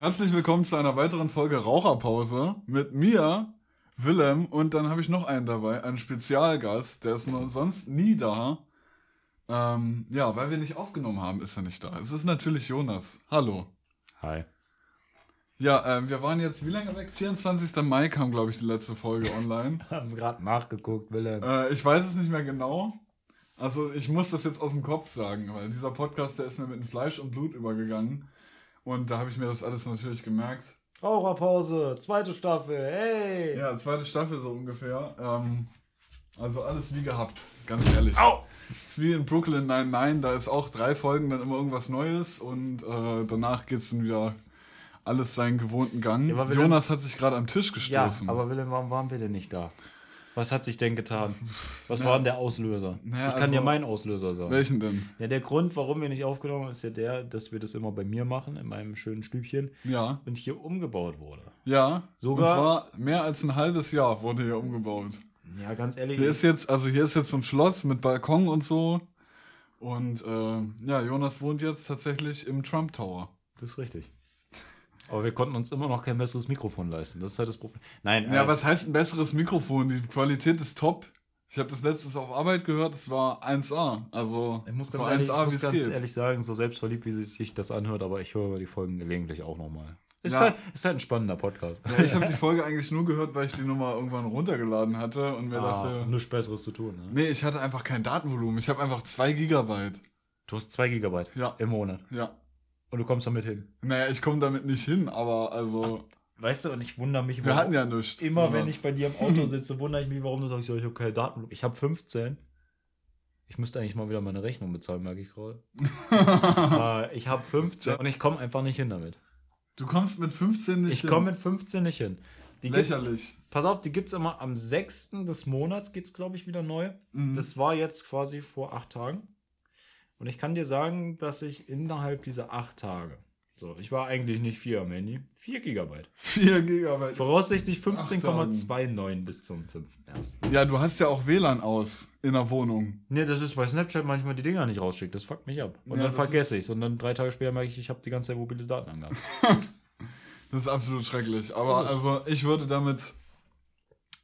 Herzlich willkommen zu einer weiteren Folge Raucherpause mit mir, Willem, und dann habe ich noch einen dabei, einen Spezialgast, der ist nur sonst nie da. Ähm, ja, weil wir nicht aufgenommen haben, ist er nicht da. Es ist natürlich Jonas. Hallo. Hi. Ja, äh, wir waren jetzt wie lange weg? 24. Mai kam, glaube ich, die letzte Folge online. Haben gerade nachgeguckt, Willem. Äh, ich weiß es nicht mehr genau. Also ich muss das jetzt aus dem Kopf sagen, weil dieser Podcast, der ist mir mit Fleisch und Blut übergegangen. Und da habe ich mir das alles natürlich gemerkt. Raucherpause, zweite Staffel, hey! Ja, zweite Staffel so ungefähr. Ähm, also alles wie gehabt, ganz ehrlich. Au! Ist wie in Brooklyn 99, da ist auch drei Folgen dann immer irgendwas Neues und äh, danach geht es dann wieder alles seinen gewohnten Gang. Ja, Jonas hat sich gerade am Tisch Ja, gestoßen. aber Willem, warum waren wir denn nicht da? Was hat sich denn getan? Was Na, war denn der Auslöser? naja, ich kann also- dir meinen Auslöser sagen. Welchen denn? Ja, der Grund, warum wir nicht aufgenommen haben, ist ja der, dass wir das immer bei mir machen, in meinem schönen Stübchen, Ja, und hier umgebaut wurde. ja. Sogar- Und zwar mehr als ein halbes Jahr wurde hier umgebaut. Ja, ganz ehrlich. Hier ist jetzt, also hier ist jetzt so ein Schloss mit Balkon und so. Und äh, ja, Jonas wohnt jetzt tatsächlich im Trump Tower. das ist richtig. Aber wir konnten uns immer noch kein besseres Mikrofon leisten. Das ist halt das Problem. Nein, Ja, äh, was heißt ein besseres Mikrofon? Die Qualität ist top. Ich habe das letztes auf Arbeit gehört, es war 1A. Also Ich muss so ganz, ehrlich, ich 1A, wie muss es ganz ehrlich sagen, so selbstverliebt, wie sich das anhört, aber ich höre die Folgen gelegentlich auch nochmal. Ist, Ja. halt, ist halt ein spannender Podcast. Ja, ich habe die Folge eigentlich nur gehört, weil ich die Nummer irgendwann runtergeladen hatte und mir Ach, dachte, nichts Besseres zu tun. Ne? nee, ich hatte einfach kein Datenvolumen. Ich habe einfach 2 Gigabyte. Du hast 2 Gigabyte Ja. im Monat Ja. Und du kommst damit hin. Naja, ich komme damit nicht hin, aber also, Weißt du, und ich wundere mich, wir hatten ja nichts. immer, wenn ich bei dir im Auto sitze, wundere ich mich, warum du sagst, ja, ich habe keine Daten. Ich habe 15. Ich müsste eigentlich mal wieder meine Rechnung bezahlen, merke ich gerade. äh, ich habe 15 und ich komme einfach nicht hin damit. Du kommst mit 15 nicht Ich hin. komme mit 15 nicht hin. Die Lächerlich. pass auf, die gibt es immer am 6. des Monats, geht es, glaube ich, wieder neu. Mhm. Das war jetzt quasi vor acht Tagen. Und ich kann dir sagen, dass ich innerhalb dieser acht Tage, so, ich war eigentlich nicht vier am Handy, 4 Gigabyte. 4 Gigabyte. Voraussichtlich Tagen. 15,29 bis zum 5.1. Ja, du hast ja auch WLAN aus in der Wohnung. Ne, das ist, weil Snapchat manchmal die Dinger nicht rausschickt. Das fuckt mich ab. Und Ja, dann vergesse ich es. Und dann drei Tage später merke ich, ich habe die ganze Zeit mobile Daten angehabt. Das ist absolut schrecklich. Aber also ich würde damit,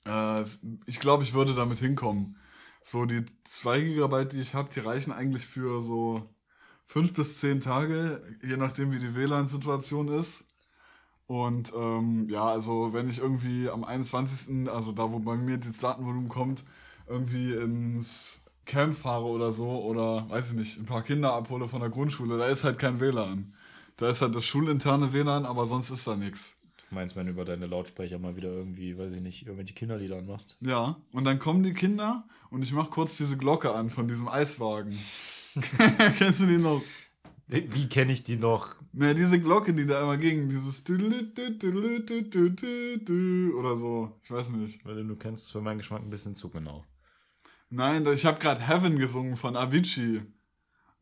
äh, ich glaube, ich würde damit hinkommen. So die 2 Gigabyte, die ich habe, die reichen eigentlich für so 5 bis 10 Tage, je nachdem wie die WLAN-Situation ist. Und ähm, ja, also wenn ich irgendwie am 21., also da wo bei mir das Datenvolumen kommt, irgendwie ins Camp fahre oder so oder weiß ich nicht, ein paar Kinder abhole von der Grundschule, da ist halt kein WLAN. Da ist halt das schulinterne WLAN, aber sonst ist da nichts. Du meinst, wenn du über deine Lautsprecher mal wieder irgendwie, weiß ich nicht, irgendwelche Kinderlieder anmachst? Ja, und dann kommen die Kinder und ich mach kurz diese Glocke an von diesem Eiswagen. Kennst du die noch? Wie kenne ich die noch? Ne, diese Glocke, die da immer ging, dieses oder so. Ich weiß nicht. Weil du kennst für meinen Geschmack ein bisschen zu genau. Nein, ich habe gerade Heaven gesungen von Avicii,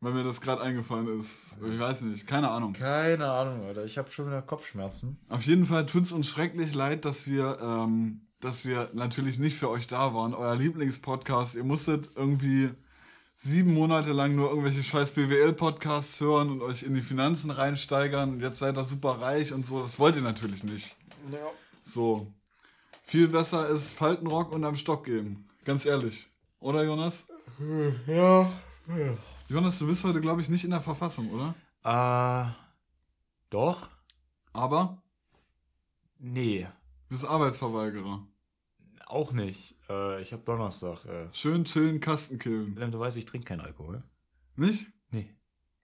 weil mir das gerade eingefallen ist. Ich weiß nicht, keine Ahnung. Keine Ahnung, Alter. Ich habe schon wieder Kopfschmerzen. Auf jeden Fall tut's uns schrecklich leid, dass wir, ähm, dass wir natürlich nicht für euch da waren. Euer Lieblingspodcast. Ihr musstet irgendwie sieben Monate lang nur irgendwelche scheiß BWL-Podcasts hören und euch in die Finanzen reinsteigern. Und jetzt seid ihr super reich und so. Das wollt ihr natürlich nicht. Ja. So. Viel besser ist Faltenrock und am Stock gehen. Ganz ehrlich. Oder, Jonas? Ja. Jonas, du bist heute, glaube ich, nicht in der Verfassung, oder? Äh. Doch? Aber Nee. du bist Arbeitsverweigerer. Auch nicht. Äh, ich habe Donnerstag. Äh, Schön chillen, Kasten killen. Du weißt, ich trinke keinen Alkohol. Nicht? Nee.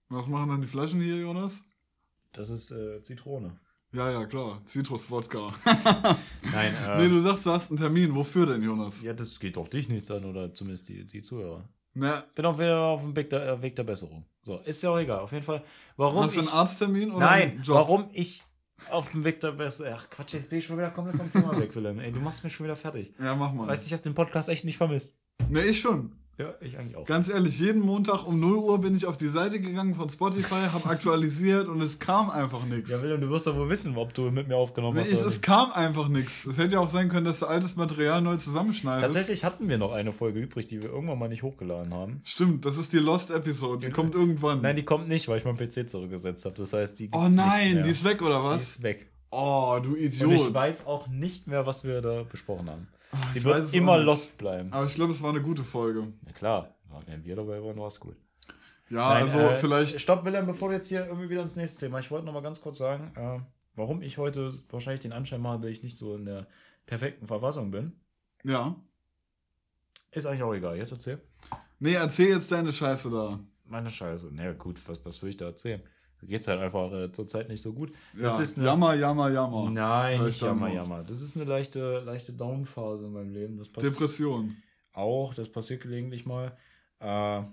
Was machen dann die Flaschen hier, Jonas? Das ist äh, Zitrone. Ja, ja, klar. Zitrus-Wodka. Nein, äh. nee, du sagst, du hast einen Termin. Wofür denn, Jonas? ja, das geht doch dich nichts an, oder zumindest die, die Zuhörer. Na, Bin auch wieder auf dem Weg der, äh, Weg der Besserung. So, ist ja auch egal. Auf jeden Fall. Warum hast du einen Arzttermin oder Nein, warum ich auf dem Weg der Besserung. Ach Quatsch, jetzt bin ich schon wieder komplett vom Thema weg, Willem. Ey, du machst mich schon wieder fertig. Ja, mach mal. Weißt du, ich habe den Podcast echt nicht vermisst. Ne, ich schon. Ja, ich eigentlich auch. Ganz ehrlich, jeden Montag um 0 Uhr bin ich auf die Seite gegangen von Spotify, habe aktualisiert und es kam einfach nichts. Ja, William, du wirst doch wohl wissen, ob du mit mir aufgenommen Nee, hast. es, oder es kam einfach nichts. Es hätte ja auch sein können, dass du altes Material neu zusammenschneidest. Tatsächlich hatten wir noch eine Folge übrig, die wir irgendwann mal nicht hochgeladen haben. Stimmt, das ist die Lost Episode. Die kommt irgendwann. Nein, die kommt nicht, weil ich meinen PC zurückgesetzt habe. Das heißt, die oh nein, die ist weg oder Die was? ist weg. Oh, du Und Idiot. ich weiß auch nicht mehr, was wir da besprochen haben. Sie ich wird weiß es immer lost bleiben. Aber ich glaube, es war eine gute Folge. Na klar, wenn wir dabei waren, war es gut. Ja, Nein, also äh, vielleicht. Stopp, Wilhelm, bevor du jetzt hier irgendwie wieder ins nächste Thema. Ich wollte noch mal ganz kurz sagen, äh, warum ich heute wahrscheinlich den Anschein mache, dass ich nicht so in der perfekten Verfassung bin. Ja. Ist eigentlich auch egal. Jetzt erzähl. Nee, erzähl jetzt deine Scheiße da. Meine Scheiße. Na ja, gut, was, was will ich da erzählen? Mir geht's halt einfach äh, zurzeit nicht so gut. Ja. Das ist eine, jammer, jammer, jammer. Nein, nicht jammer, jammer. Das ist eine leichte, leichte Downphase in meinem Leben. Depression. auch, das passiert gelegentlich mal. Äh,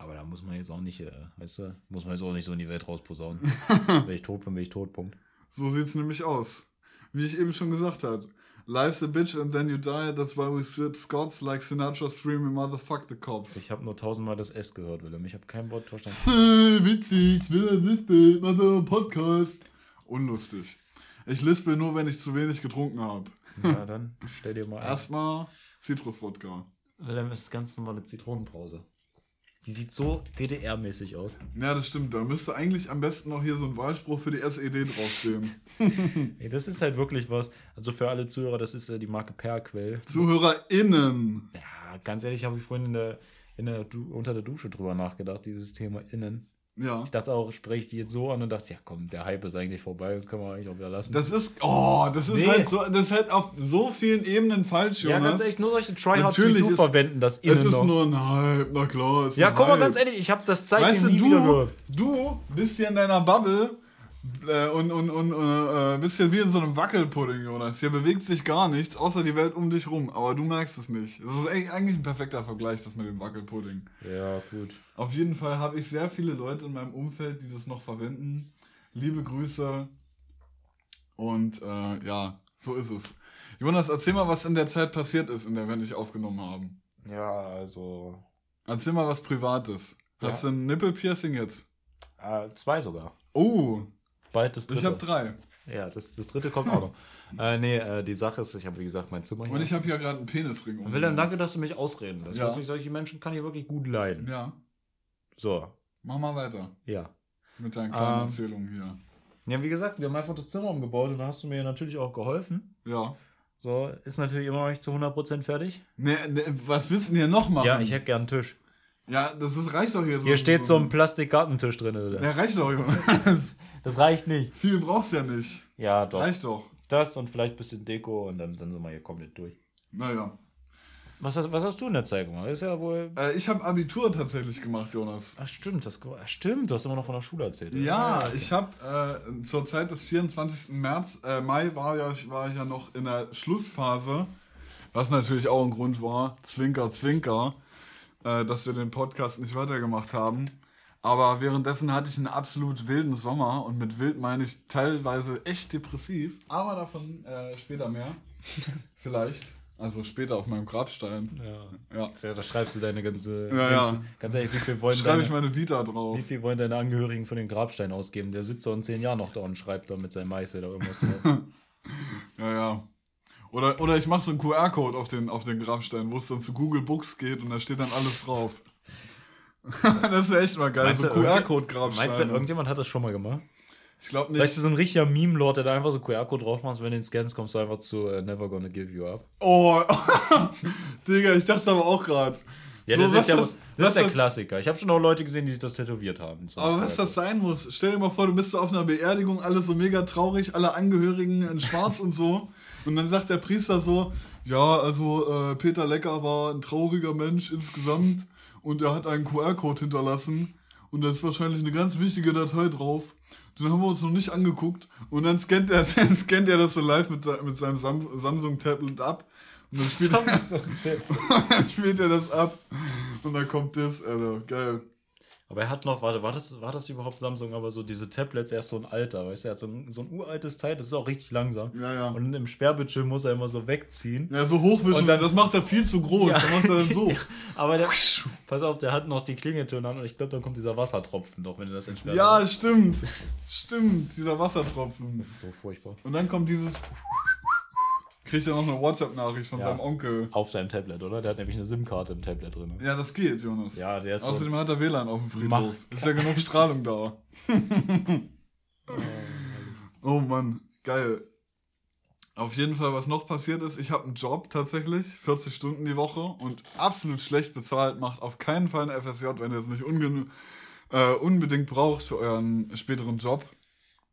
aber da muss man jetzt auch nicht, äh, weißt du, muss man jetzt auch nicht so in die Welt rausposaunen. Wenn ich tot bin, bin ich tot, Punkt. So sieht's nämlich aus. Wie ich eben schon gesagt habe. Life's a bitch and then you die. That's why we sip Scots like Sinatra streaming Motherfuck the cops. Ich habe nur tausendmal das S gehört, Willem. Ich habe kein Wort verstanden. Witzig, ich will ein Lispel, mach doch einen Podcast. Unlustig. Ich lispel nur, wenn ich zu wenig getrunken habe. Ja, dann stell dir mal ein. Erstmal Zitruswodka. Willem ist ganz normale Zitronenbrause. Die sieht so DDR-mäßig aus. Ja, das stimmt. Da müsste eigentlich am besten noch hier so ein Wahlspruch für die SED draufstehen. Ey, das ist halt wirklich was. Also für alle Zuhörer, das ist äh, die Marke Perquell. ZuhörerInnen. Ja, ganz ehrlich, habe ich vorhin in der, in der unter der Dusche drüber nachgedacht, dieses Thema Innen. Ja. Ich dachte auch, spreche ich die jetzt so an und dachte, ja komm, der Hype ist eigentlich vorbei, können wir eigentlich auch wieder lassen. Das ist, oh, das ist Nee. halt so, das ist halt auf so vielen Ebenen falsch, ja, Jonas. ganz ehrlich, nur solche Tryhards wie Natürlich du ist- verwenden das Innen es ist noch. nur ein Hype, na klar. Ist ja, guck mal, ganz ehrlich, ich habe das Weißt seitdem du, nie wieder du, gehört. du bist hier in deiner Bubble äh, und, und, und äh, bist hier wie in so einem Wackelpudding, Jonas. Hier bewegt sich gar nichts, außer die Welt um dich rum. Aber du merkst es nicht. Das ist eigentlich ein perfekter Vergleich, das mit dem Wackelpudding. Ja, gut. Auf jeden Fall habe ich sehr viele Leute in meinem Umfeld, die das noch verwenden. Liebe Grüße. Und äh, ja, so ist es. Jonas, erzähl mal, was in der Zeit passiert ist, in der wir nicht aufgenommen haben. Ja, also. Erzähl mal was Privates. Hast Ja. du ein Nippelpiercing jetzt? Äh, zwei sogar. Oh, Bald das dritte. ich habe drei. ja, das, das dritte kommt auch noch. äh, nee, äh, die Sache ist, ich habe wie gesagt mein Zimmer hier. Und ich habe hier gerade einen Penisring um. Willem, danke, dass du mich ausreden lässt. Ja. Wirklich, solche Menschen kann ich wirklich gut leiden. Ja, So, mach mal weiter ja. mit deinen kleinen Ähm. Erzählungen hier. Ja, wie gesagt, wir haben einfach das Zimmer umgebaut und da hast du mir natürlich auch geholfen. Ja. So, ist natürlich immer noch nicht zu 100% fertig. Ne, ne, was willst du denn hier noch machen? Ja, ich hätte gern einen Tisch. Ja, das ist, reicht doch hier so. Hier steht so ein Plastikkartentisch drin. Oder? Ja, reicht doch, Jonas. Das reicht nicht. Viel brauchst du ja nicht. Ja, doch. Reicht doch. Das und vielleicht ein bisschen Deko und dann, dann sind wir hier komplett durch. Naja. Was hast, was hast du in der Zeit gemacht? Ist ja wohl. Äh, ich habe Abitur tatsächlich gemacht, Jonas. Ach, stimmt, das stimmt. Du hast immer noch von der Schule erzählt. oder? Ja, okay. ich habe äh, zur Zeit des 24. März, äh, Mai war, ja, war ich ja noch in der Schlussphase, was natürlich auch ein Grund war, Zwinker, Zwinker, äh, dass wir den Podcast nicht weitergemacht haben. Aber währenddessen hatte ich einen absolut wilden Sommer und mit wild meine ich teilweise echt depressiv, aber davon äh, später mehr. Vielleicht. Also später auf meinem Grabstein. Ja. Ja. Da schreibst du deine ganze. Ja, ja. Ganz ehrlich, wie viel wollen Schreibe deine, ich meine Vita drauf. wie viel wollen deine Angehörigen von den Grabstein ausgeben? Der sitzt so in zehn Jahren noch da und schreibt da mit seinem Meißel da irgendwas drauf. Ja, ja. Oder, oder ich mache so einen QR-Code auf den, auf den Grabstein, wo es dann zu Google Books geht und da steht dann alles drauf. das wäre echt mal geil, Meinst so QR-Code-Grabsteine. Meinst du, irgendjemand hat das schon mal gemacht? Ich glaube nicht. Weißt du, so ein richtiger Meme-Lord, der da einfach so QR-Code drauf macht, wenn du den scannst, kommst du einfach zu äh, Never Gonna Give You Up. oh, Digga, ich dachte aber auch gerade. Ja, So, das ist ja das- das, ist der das- Klassiker. Ich habe schon auch Leute gesehen, die sich das tätowiert haben. So Aber was das sein muss, stell dir mal vor, du bist so auf einer Beerdigung, alles so mega traurig, alle Angehörigen in schwarz und so. Und dann sagt der Priester so, ja, also äh, Peter Lecker war ein trauriger Mensch insgesamt und er hat einen QR-Code hinterlassen und da ist wahrscheinlich eine ganz wichtige Datei drauf. Den haben wir uns noch nicht angeguckt und dann scannt er, dann scannt er das so live mit, mit seinem Sam Samsung-Tablet ab. Und dann spielt, Samsung. dann spielt er das ab und dann kommt das, Alter, geil. Aber er hat noch, warte, war das, war das überhaupt Samsung? Aber so diese Tablets, er ist so ein alter, weißt du, er hat so ein, so ein uraltes Teil, das ist auch richtig langsam. Ja, ja. Und im Sperrbildschirm muss er immer so wegziehen. Ja, so hochwischen, Und dann- das macht er viel zu groß. Ja. Dann macht er dann so. Aber der, pass auf, der hat noch die Klingeltöne an und ich glaube, da kommt dieser Wassertropfen doch, wenn du das entsperrt. Ja, stimmt. Stimmt, dieser Wassertropfen. Das ist so furchtbar. Und dann kommt dieses. Kriegt er noch eine WhatsApp-Nachricht von Ja. seinem Onkel. Auf seinem Tablet, oder? Der hat nämlich eine SIM-Karte im Tablet drin. Ja, das geht, Jonas. Ja, der ist so. Außerdem hat er WLAN auf dem Friedhof. Ist ja genug Strahlung da. oh Mann, geil. Auf jeden Fall, was noch passiert ist, ich habe einen Job tatsächlich, 40 Stunden die Woche und absolut schlecht bezahlt, macht auf keinen Fall eine FSJ, wenn ihr es nicht äh, unbedingt braucht für euren späteren Job.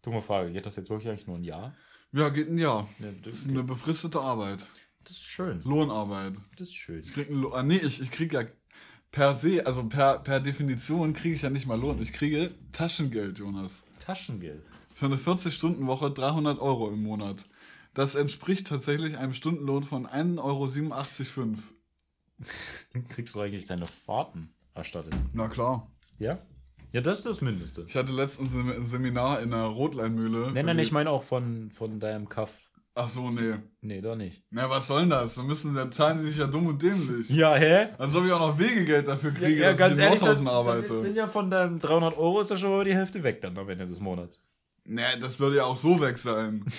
Dumme Frage, geht das jetzt wirklich eigentlich nur ein Jahr? Ja, geht ein Jahr. Ja, Das ist eine befristete Arbeit. das ist schön. Lohnarbeit. Das ist schön. Ich krieg einen Lohn. Ah, nee, ich, ich krieg ja per se, also per, per Definition kriege ich ja nicht mal Lohn. Ich kriege Taschengeld, Jonas. Taschengeld. Für eine 40-Stunden-Woche 300 Euro im Monat. Das entspricht tatsächlich einem Stundenlohn von 1,87,5 Euro. Kriegst du eigentlich deine Fahrten erstattet? Na klar. Ja? Ja, das ist das Mindeste. Ich hatte letztens ein Seminar in einer Rotleinmühle. Nein, die- ich meine auch von, von deinem Kaff. Ach so, nee. Nee, doch nicht. Na, was soll denn das? Da müssen dann zahlen sie sich ja dumm und dämlich. Ja, hä? Als ob ich auch noch Wegegeld dafür kriege, ja, dass ganz ich in ehrlich, das, Nordhausen das arbeite. sind ja von deinen 300 Euro ist ja schon mal die Hälfte weg dann am Ende des Monats. Nee, das würde ja auch so weg sein.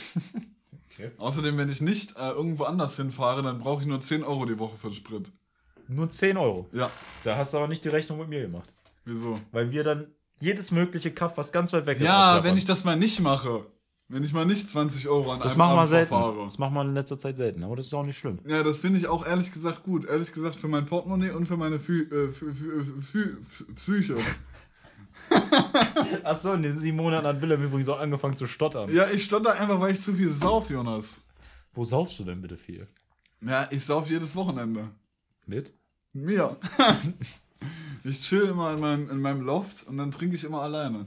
Okay. Außerdem, wenn ich nicht äh, irgendwo anders hinfahre, dann brauche ich nur 10 Euro die Woche für den Sprit. Nur 10 Euro. Ja, Da hast du aber nicht die Rechnung mit mir gemacht. Wieso? Weil wir dann jedes mögliche Kaff, was ganz weit weg ist, Ja, abklappern. wenn ich das mal nicht mache. Wenn ich mal nicht 20 Euro an Das einem machen wir Abend selten. verfahre. Das machen wir in letzter Zeit selten, aber das ist auch nicht schlimm. Ja, das finde ich auch ehrlich gesagt gut. Ehrlich gesagt für mein Portemonnaie und für meine Fü äh, Fü Fü Fü Fü Psyche. Achso, in den sieben Monaten hat Willem übrigens auch angefangen zu stottern. Ja, ich stotter einfach, weil ich zu viel sauf, Jonas. Wo saufst du denn bitte viel? Ja, ich sauf jedes Wochenende. Mit? Mir. ich chill immer in meinem, in meinem Loft und dann trinke ich immer alleine.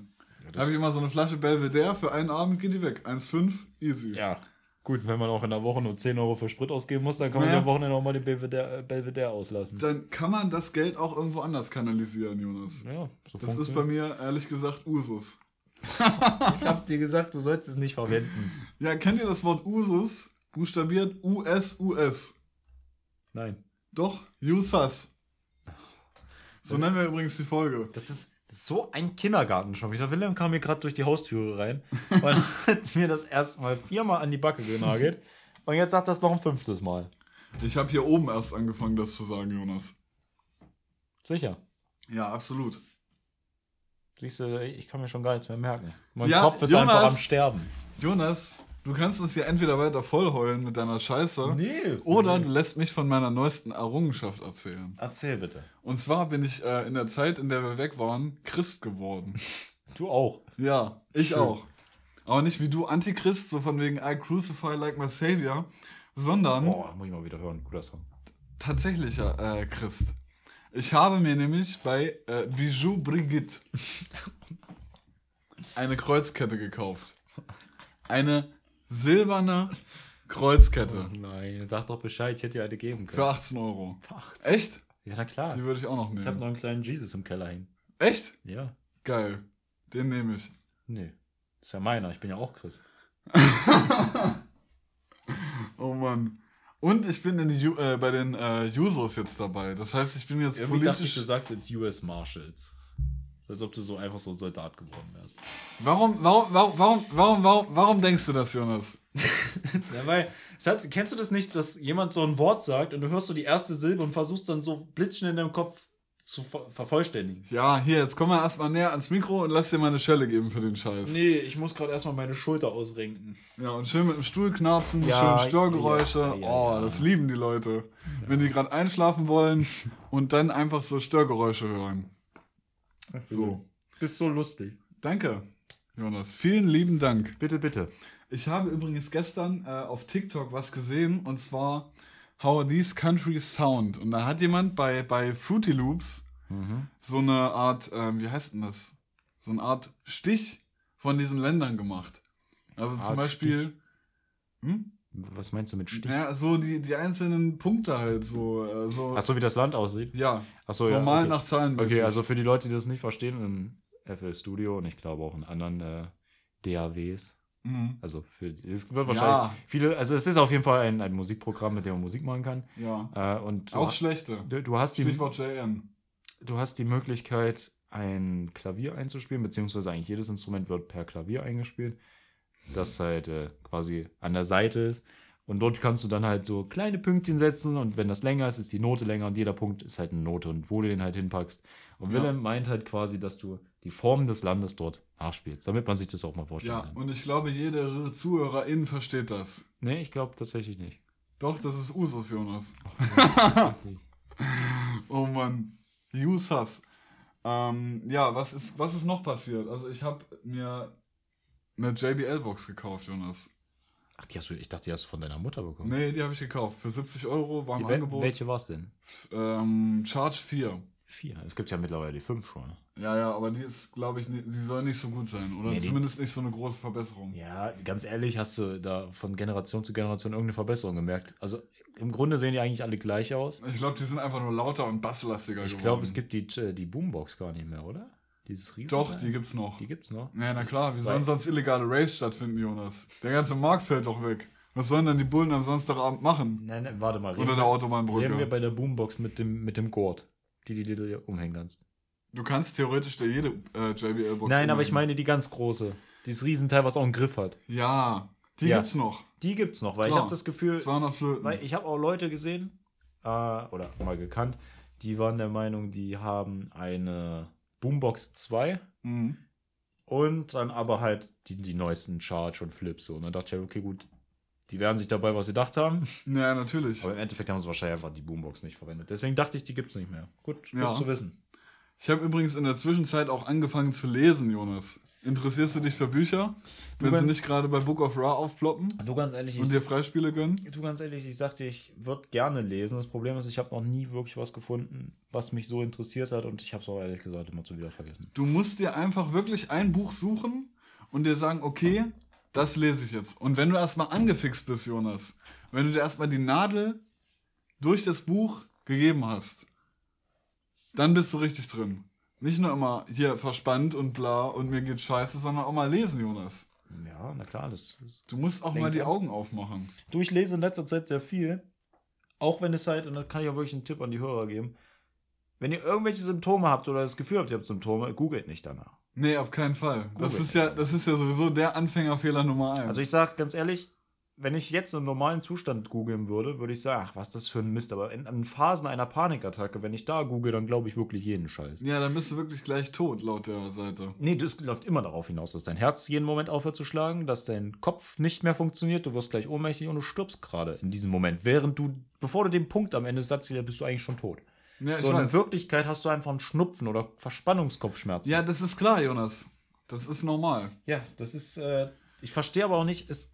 Da habe ich immer so eine Flasche Belvedere, für einen Abend geht die weg. 1,5, easy. Ja. Gut, wenn man auch in der Woche nur 10 Euro für Sprit ausgeben muss, dann kann man Naja. ja. am Wochenende auch mal den Belvedere, äh, Belvedere auslassen. Dann kann man das Geld auch irgendwo anders kanalisieren, Jonas. ja, so Das ist bei mir ehrlich gesagt Usus. Ich hab dir gesagt, du sollst es nicht verwenden. Ja, kennt ihr das Wort Usus? Buchstabiert US-US. Nein. Doch, Usas. So nennen wir übrigens die Folge. Das ist so ein Kindergarten schon wieder. Willem kam hier gerade durch die Haustüre rein und hat mir das erstmal viermal an die Backe genagelt. Und jetzt sagt das noch ein fünftes Mal. Ich habe hier oben erst angefangen, das zu sagen, Jonas. Sicher. Ja, absolut. Siehst du, ich kann mir schon gar nichts mehr merken. Mein Ja, Kopf ist Jonas. einfach am Sterben. Jonas, du kannst uns hier entweder weiter vollheulen mit deiner Scheiße Nee. oder du lässt mich von meiner neuesten Errungenschaft erzählen. Erzähl bitte. Und zwar bin ich äh, in der Zeit, in der wir weg waren, Christ geworden. Du auch. Ja, ich Schön. auch. Aber nicht wie du Antichrist, so von wegen I crucify like my savior, sondern Boah, muss ich mal wieder hören. Guter Song. tatsächlicher äh, Christ. Ich habe mir nämlich bei äh, Bijou Brigitte eine Kreuzkette gekauft. Eine silberne Kreuzkette Nein, sag doch Bescheid, ich hätte dir eine geben für können. 18 Euro. Für 18. Echt? Ja, na klar. Die würde ich auch noch Ich habe nehmen. noch einen kleinen Jesus im Keller hängen. Echt? Ja. Geil. Den nehme ich. Nee. Ist ja meiner, ich bin ja auch Christ. Oh Mann. Und ich bin in die, Ju- äh, bei den äh, Users jetzt dabei. Das heißt, ich bin jetzt Irgendwie dachte ich, politisch. du sagst jetzt US Marshals. Als ob du so einfach so Soldat geworden wärst. Warum, warum, warum, warum, warum, warum, warum denkst du das, Jonas? Ja, weil, hat, kennst du das nicht, dass jemand so ein Wort sagt und du hörst so die erste Silbe und versuchst dann so blitzschnell in deinem Kopf zu ver vervollständigen? Ja, hier, jetzt komm mal erstmal näher ans Mikro und lass dir mal eine Schelle geben für den Scheiß. Nee, ich muss gerade erstmal meine Schulter ausrenken. Ja, und schön mit dem Stuhl knarzen, Ja, schön Störgeräusche. ja, oh, das lieben die Leute. Wenn die gerade einschlafen wollen und dann einfach so Störgeräusche hören. So. Bist so lustig. Danke, Jonas. Vielen lieben Dank. Bitte, bitte. Ich habe übrigens gestern äh, auf TikTok was gesehen und zwar How These Countries Sound. Und da hat jemand bei, bei Fruity Loops so eine Art, ähm, wie heißt denn das? So eine Art Stich von diesen Ländern gemacht. Also zum Art Beispiel. Hm? Was meinst du mit Stich? Ja, so die, die einzelnen Punkte halt so. Äh, so Ach so, wie das Land aussieht? ja. Ach so, so ja. mal okay. nach Zahlen. Okay, also für die Leute, die das nicht verstehen, im FL Studio und ich glaube auch in anderen äh, DAWs, Mhm. also für es wird wahrscheinlich viele, also es ist auf jeden Fall ein, ein Musikprogramm, mit dem man Musik machen kann. Ja. Äh, und Auch ha- schlechte. du, du hast die Stichwort JN. du hast die Möglichkeit, ein Klavier einzuspielen, beziehungsweise eigentlich jedes Instrument wird per Klavier eingespielt, das halt äh, quasi an der Seite ist. Und dort kannst du dann halt so kleine Pünktchen setzen und wenn das länger ist, ist die Note länger und jeder Punkt ist halt eine Note und wo du den halt hinpackst. Und Ja. Willem meint halt quasi, dass du die Form des Landes dort nachspielst, damit man sich das auch mal vorstellen Ja, kann. und ich glaube, jede ZuhörerInnen versteht das. Nee, ich glaube tatsächlich nicht. Doch, das ist Usus, Jonas. Oh Mann. Usas. Ähm, ja, was ist, was ist noch passiert? Also ich habe mir eine JBL-Box gekauft, Jonas. Ach, die hast du, ich dachte, die hast du von deiner Mutter bekommen. Nee, die habe ich gekauft. Für 70 Euro war im Wel Angebot. welche war es denn? Ähm, Charge 4. Vier. Es gibt ja mittlerweile die fünf schon. Ja, ja, aber die ist, glaube ich, sie soll nicht so gut sein. Oder Nee, zumindest nicht so eine große Verbesserung. Ja, ganz ehrlich, hast du da von Generation zu Generation irgendeine Verbesserung gemerkt? Also im Grunde sehen die eigentlich alle gleich aus. Ich glaube, die sind einfach nur lauter und basslastiger Ich geworden. glaube, es gibt die, die Boombox gar nicht mehr, oder? Dieses Riesen. Doch, die gibt's noch. Die gibt's noch. Ja, na klar, wie sollen sonst illegale Raves stattfinden, Jonas? Der ganze Markt fällt doch weg. Was sollen denn die Bullen am Samstagabend machen? Nein, nein, warte mal. Unter der Reden wir Autobahnbrücke. bei der Boombox mit dem, mit dem Gurt, die, die, die du dir umhängen kannst. Du kannst theoretisch dir jede äh, JBL-Box Nein, aber ich meine die ganz große. Dieses Riesenteil, was auch einen Griff hat. Ja, die Ja. gibt's noch. Die gibt's noch, weil ich Klar. habe das Gefühl, 200 Flöten. weil ich habe auch Leute gesehen, äh, oder mal gekannt, die waren der Meinung, die haben eine Boombox 2 Mhm. und dann aber halt die, die neuesten Charge und Flips. So. Und dann dachte ich, okay, gut, die werden sich dabei was gedacht haben. Ja, natürlich. Aber im Endeffekt haben sie wahrscheinlich einfach die Boombox nicht verwendet. Deswegen dachte ich, die gibt's nicht mehr. Gut, gut Ja. zu wissen. Ich habe übrigens in der Zwischenzeit auch angefangen zu lesen, Jonas. Interessierst du dich für Bücher? wenn sie nicht gerade bei Book of Ra aufploppen Du ganz ehrlich, und dir Freispiele gönnen? du ganz ehrlich, ich sagte, ich würde gerne lesen. Das Problem ist, ich habe noch nie wirklich was gefunden, was mich so interessiert hat und ich habe es auch ehrlich gesagt immer zu wieder vergessen. Du musst dir einfach wirklich ein Buch suchen und dir sagen, okay, das lese ich jetzt. Und wenn du erstmal angefixt bist, Jonas, wenn du dir erstmal die Nadel durch das Buch gegeben hast, dann bist du richtig drin. Nicht nur immer hier verspannt und bla und mir geht scheiße, sondern auch mal lesen, Jonas. Ja, na klar, das ist. Du musst auch mal die. Augen aufmachen. Du, ich lese in letzter Zeit sehr viel. Auch wenn es halt, und da kann ich auch wirklich einen Tipp an die Hörer geben. Wenn ihr irgendwelche Symptome habt oder das Gefühl habt, ihr habt Symptome, googelt nicht danach. Nee, auf keinen Fall. Das ist ja, das ist ja sowieso der Anfängerfehler Nummer eins. Also ich sag ganz ehrlich, wenn ich jetzt im normalen Zustand googeln würde, würde ich sagen, ach, was das für ein Mist. Aber in, in Phasen einer Panikattacke, wenn ich da google, dann glaube ich wirklich jeden Scheiß. ja, dann bist du wirklich gleich tot, laut der Seite. Nee, das läuft immer darauf hinaus, dass dein Herz jeden Moment aufhört zu schlagen, dass dein Kopf nicht mehr funktioniert, du wirst gleich ohnmächtig und du stirbst gerade in diesem Moment. Während du, bevor du den Punkt am Ende des Satzes bist du eigentlich schon tot. Ja, So, in weiß. Wirklichkeit hast du einfach einen Schnupfen oder Verspannungskopfschmerzen. Ja, das ist klar, Jonas. Das ist normal. Ja, das ist, äh, ich verstehe aber auch nicht, ist,